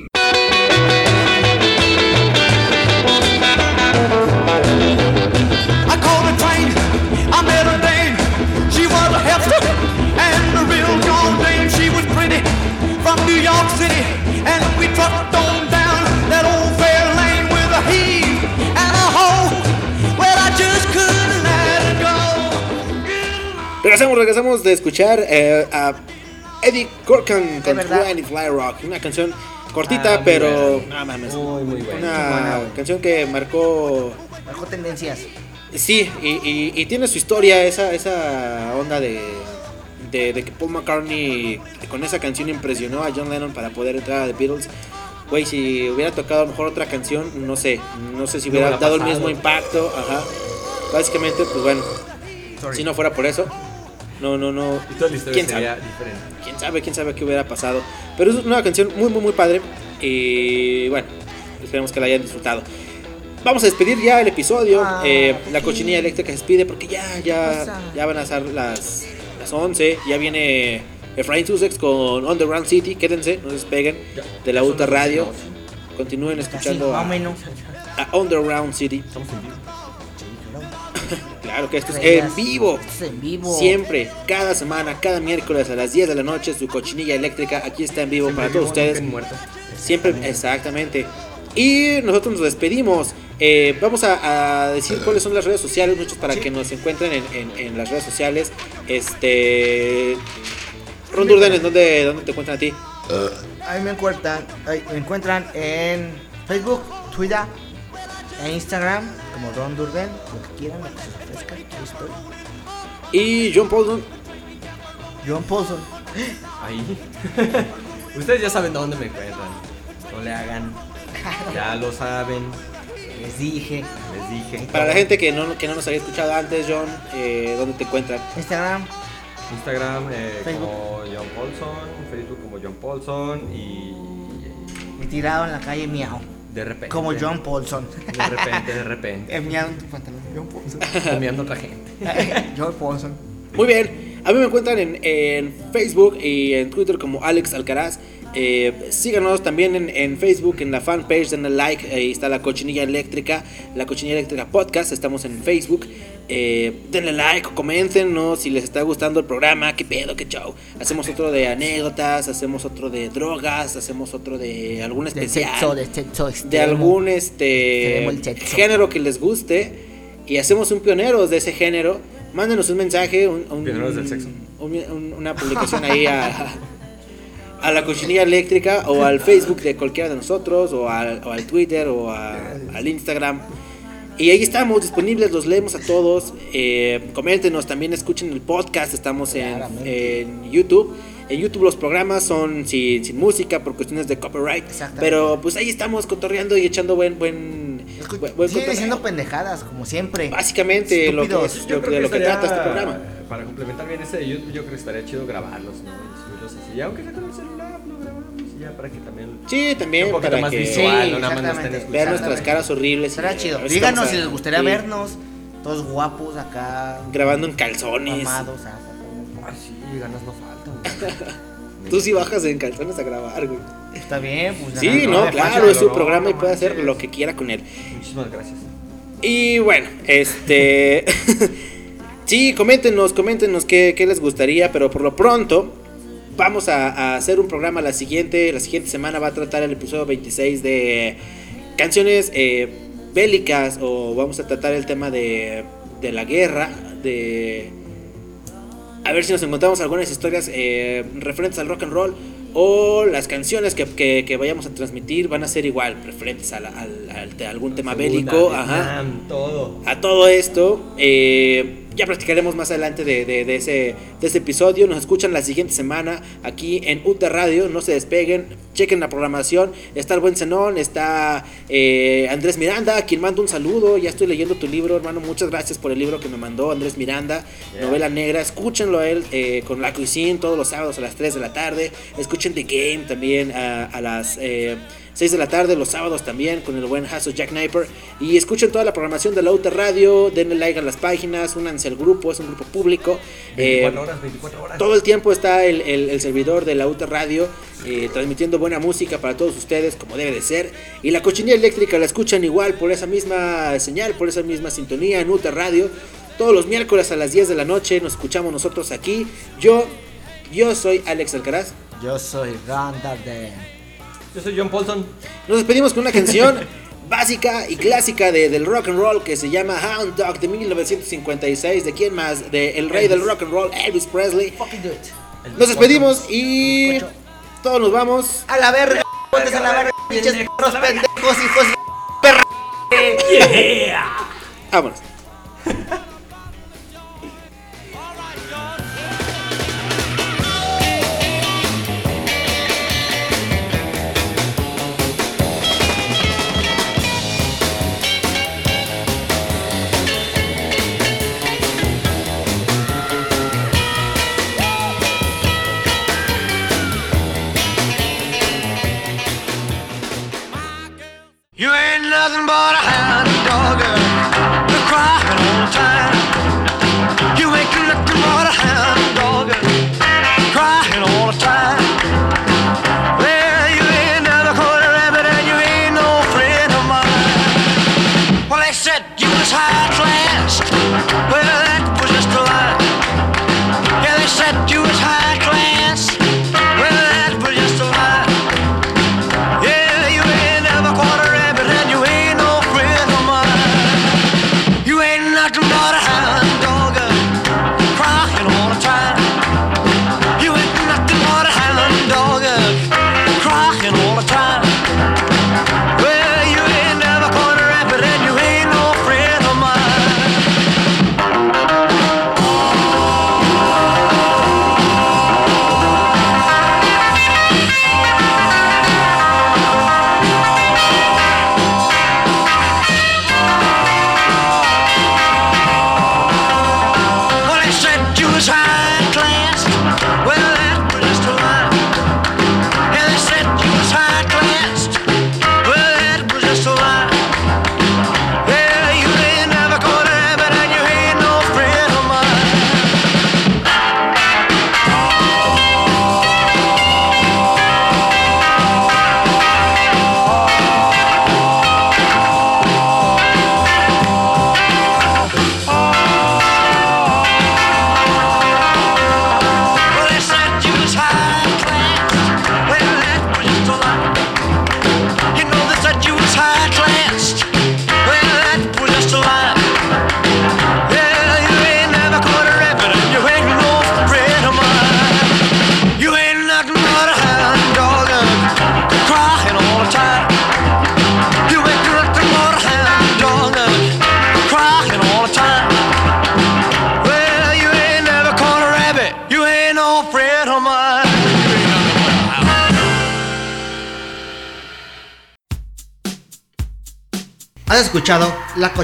Regresamos, regresamos de escuchar eh, a Eddie Corgan con. 20 Fly Rock. Una canción cortita, Ah, pero. buena. No mames. Muy, muy buena. Una canción que marcó. Bajo tendencias. Sí, y, y- y tiene su historia, esa, esa onda de, de, de que Paul McCartney con esa canción impresionó a John Lennon para poder entrar a The Beatles. Güey, si hubiera tocado a lo mejor otra canción, no sé, no sé si hubiera dado el pasado. mismo impacto, ajá. Básicamente, pues bueno, si no fuera por eso, no, no, no. Y toda la historia ¿Quién sería sabe? diferente. quién sabe, quién sabe qué hubiera pasado. Pero es una canción muy, muy, muy padre. Y bueno, esperemos que la hayan disfrutado. Vamos a despedir ya el episodio. Ah, Eh, la cochinilla eléctrica se despide porque ya, ya, ya van a ser las, las 11. Ya viene Efraín Sussex con Underground City. Quédense, no se despeguen de la Uta Radio. Continúen escuchando a, a Underground City. Estamos en vivo. Claro que esto es en vivo. Esto es en vivo. Siempre, cada semana, cada miércoles a las 10 de la noche, su cochinilla eléctrica aquí está en vivo para todos ustedes. Siempre, exactamente. Y nosotros nos despedimos. Eh, vamos a, a decir cuáles son las redes sociales, muchos para que nos encuentren en, en- en las redes sociales. Este. Ron Durden, ¿en dónde, dónde te encuentran a ti? Ahí me encuentran, ahí me encuentran en Facebook, Twitter e Instagram como Ron Durden, lo que quieran, lo que se les ofrezca, ahí estoy. Y John Paulson. John Paulson. Ahí. [laughs] Ustedes ya saben dónde me encuentran. No le hagan. Ya lo saben. Les dije. Les dije. Para la gente que no, que no nos había escuchado antes, John, eh, ¿dónde te encuentran? Instagram, Instagram eh, como John Paulson, Facebook como John Paulson y y tirado en la calle miau. De repente. Como John Paulson. De repente, de repente. [laughs] Eh, miau en tu pantalón. John Paulson. Comiendo otra gente. [laughs] John Paulson. Muy bien, a mí me encuentran en, en Facebook y en Twitter como Alex Alcaraz. Eh, síganos también en, en Facebook, en la fanpage, denle like, ahí está la cochinilla eléctrica, la cochinilla eléctrica podcast, estamos en Facebook. Eh, denle like, coméntenos si les está gustando el programa, qué pedo, qué show. Hacemos otro de anécdotas, hacemos otro de drogas, hacemos otro de algún De especial. sexo, de sexo de algún este género que les guste y hacemos un pioneros de ese género. Mándenos un mensaje, un, un- Pioneros del sexo. un- un- una publicación ahí a, a la cochinilla eléctrica o al Facebook de cualquiera de nosotros o al, o al Twitter o a- al Instagram. Y ahí estamos disponibles, los leemos a todos. Eh, coméntenos, también escuchen el podcast, estamos en, en YouTube. En YouTube los programas son sin, sin música por cuestiones de copyright. Pero pues ahí estamos cotorreando y echando buen buen, Escu- buen, buen Sigue diciendo pendejadas, como siempre. Básicamente lo que, es- lo- de lo que estaría- trata este programa. Para complementar bien ese de YouTube, yo creo que estaría chido grabarlos, ¿no? Y subirlos así. Aunque sea con el celular, ya para que también. Sí, también un poquito para más que visual, Sí, no nada más nos estén exactamente. vean nuestras caras horribles. y Estará chido. Díganos si les gustaría sí, vernos. Todos guapos acá. Grabando en calzones. Mamados. ah, sí, ganas no faltan. [laughs] Tú sí bajas en calzones a grabar, güey. Está bien, pues. Sí, no, claro, es su no, programa y no puede hacer lo que quiera con él. Muchísimas gracias. Y bueno, este. [laughs] sí, coméntenos, coméntenos qué, qué les gustaría, pero por lo pronto. Vamos a, a hacer un programa la siguiente. La siguiente semana va a tratar el episodio 26 de canciones eh, bélicas. O vamos a tratar el tema de, de la guerra. De. A ver si nos encontramos algunas historias eh, referentes al rock and roll. O las canciones que, que- que vayamos a transmitir van a ser igual, referentes a, la- a algún tema bélico. Segunda, Ajá Vietnam, todo. a todo esto. eh, ya platicaremos más adelante de, de- de ese, de ese episodio. Nos escuchan la siguiente semana aquí en UTA Radio. No se despeguen. Chequen la programación. Está el buen Zenón. Está eh, Andrés Miranda, a quien mando un saludo. Ya estoy leyendo tu libro, hermano. Muchas gracias por el libro que me mandó Andrés Miranda. Yeah. Novela negra. Escúchenlo a él eh, con La Cuisine todos los sábados a las 3 de la tarde. Escuchen The Game también a, a las... eh, 6 de la tarde, los sábados también, con el buen Hasso Jack Kniper. Y escuchen toda la programación de la UTA Radio, denle like a las páginas, únanse al grupo, es un grupo público. 24 Eh, horas, 24 horas. todo el tiempo está el, el- el servidor de la UTA Radio eh, transmitiendo buena música para todos ustedes, como debe de ser. Y la cochinilla eléctrica la escuchan igual por esa misma señal, por esa misma sintonía en UTA Radio. Todos los miércoles a las 10 de la noche nos escuchamos nosotros aquí. Yo, yo soy Alex Alcaraz. Yo soy Ron Darden. Yo soy John Paulson. Nos despedimos con una canción [laughs] básica y clásica de- del rock and roll que se llama Hound Dog de 1956. ¿De quién más? De el rey del rock and roll, Elvis Presley. Fucking do it. Nos despedimos y todos nos vamos. A la verga, pontes a la verga, pinches perros pendejos, hijos de perra. Vámonos. [laughs] nothing but a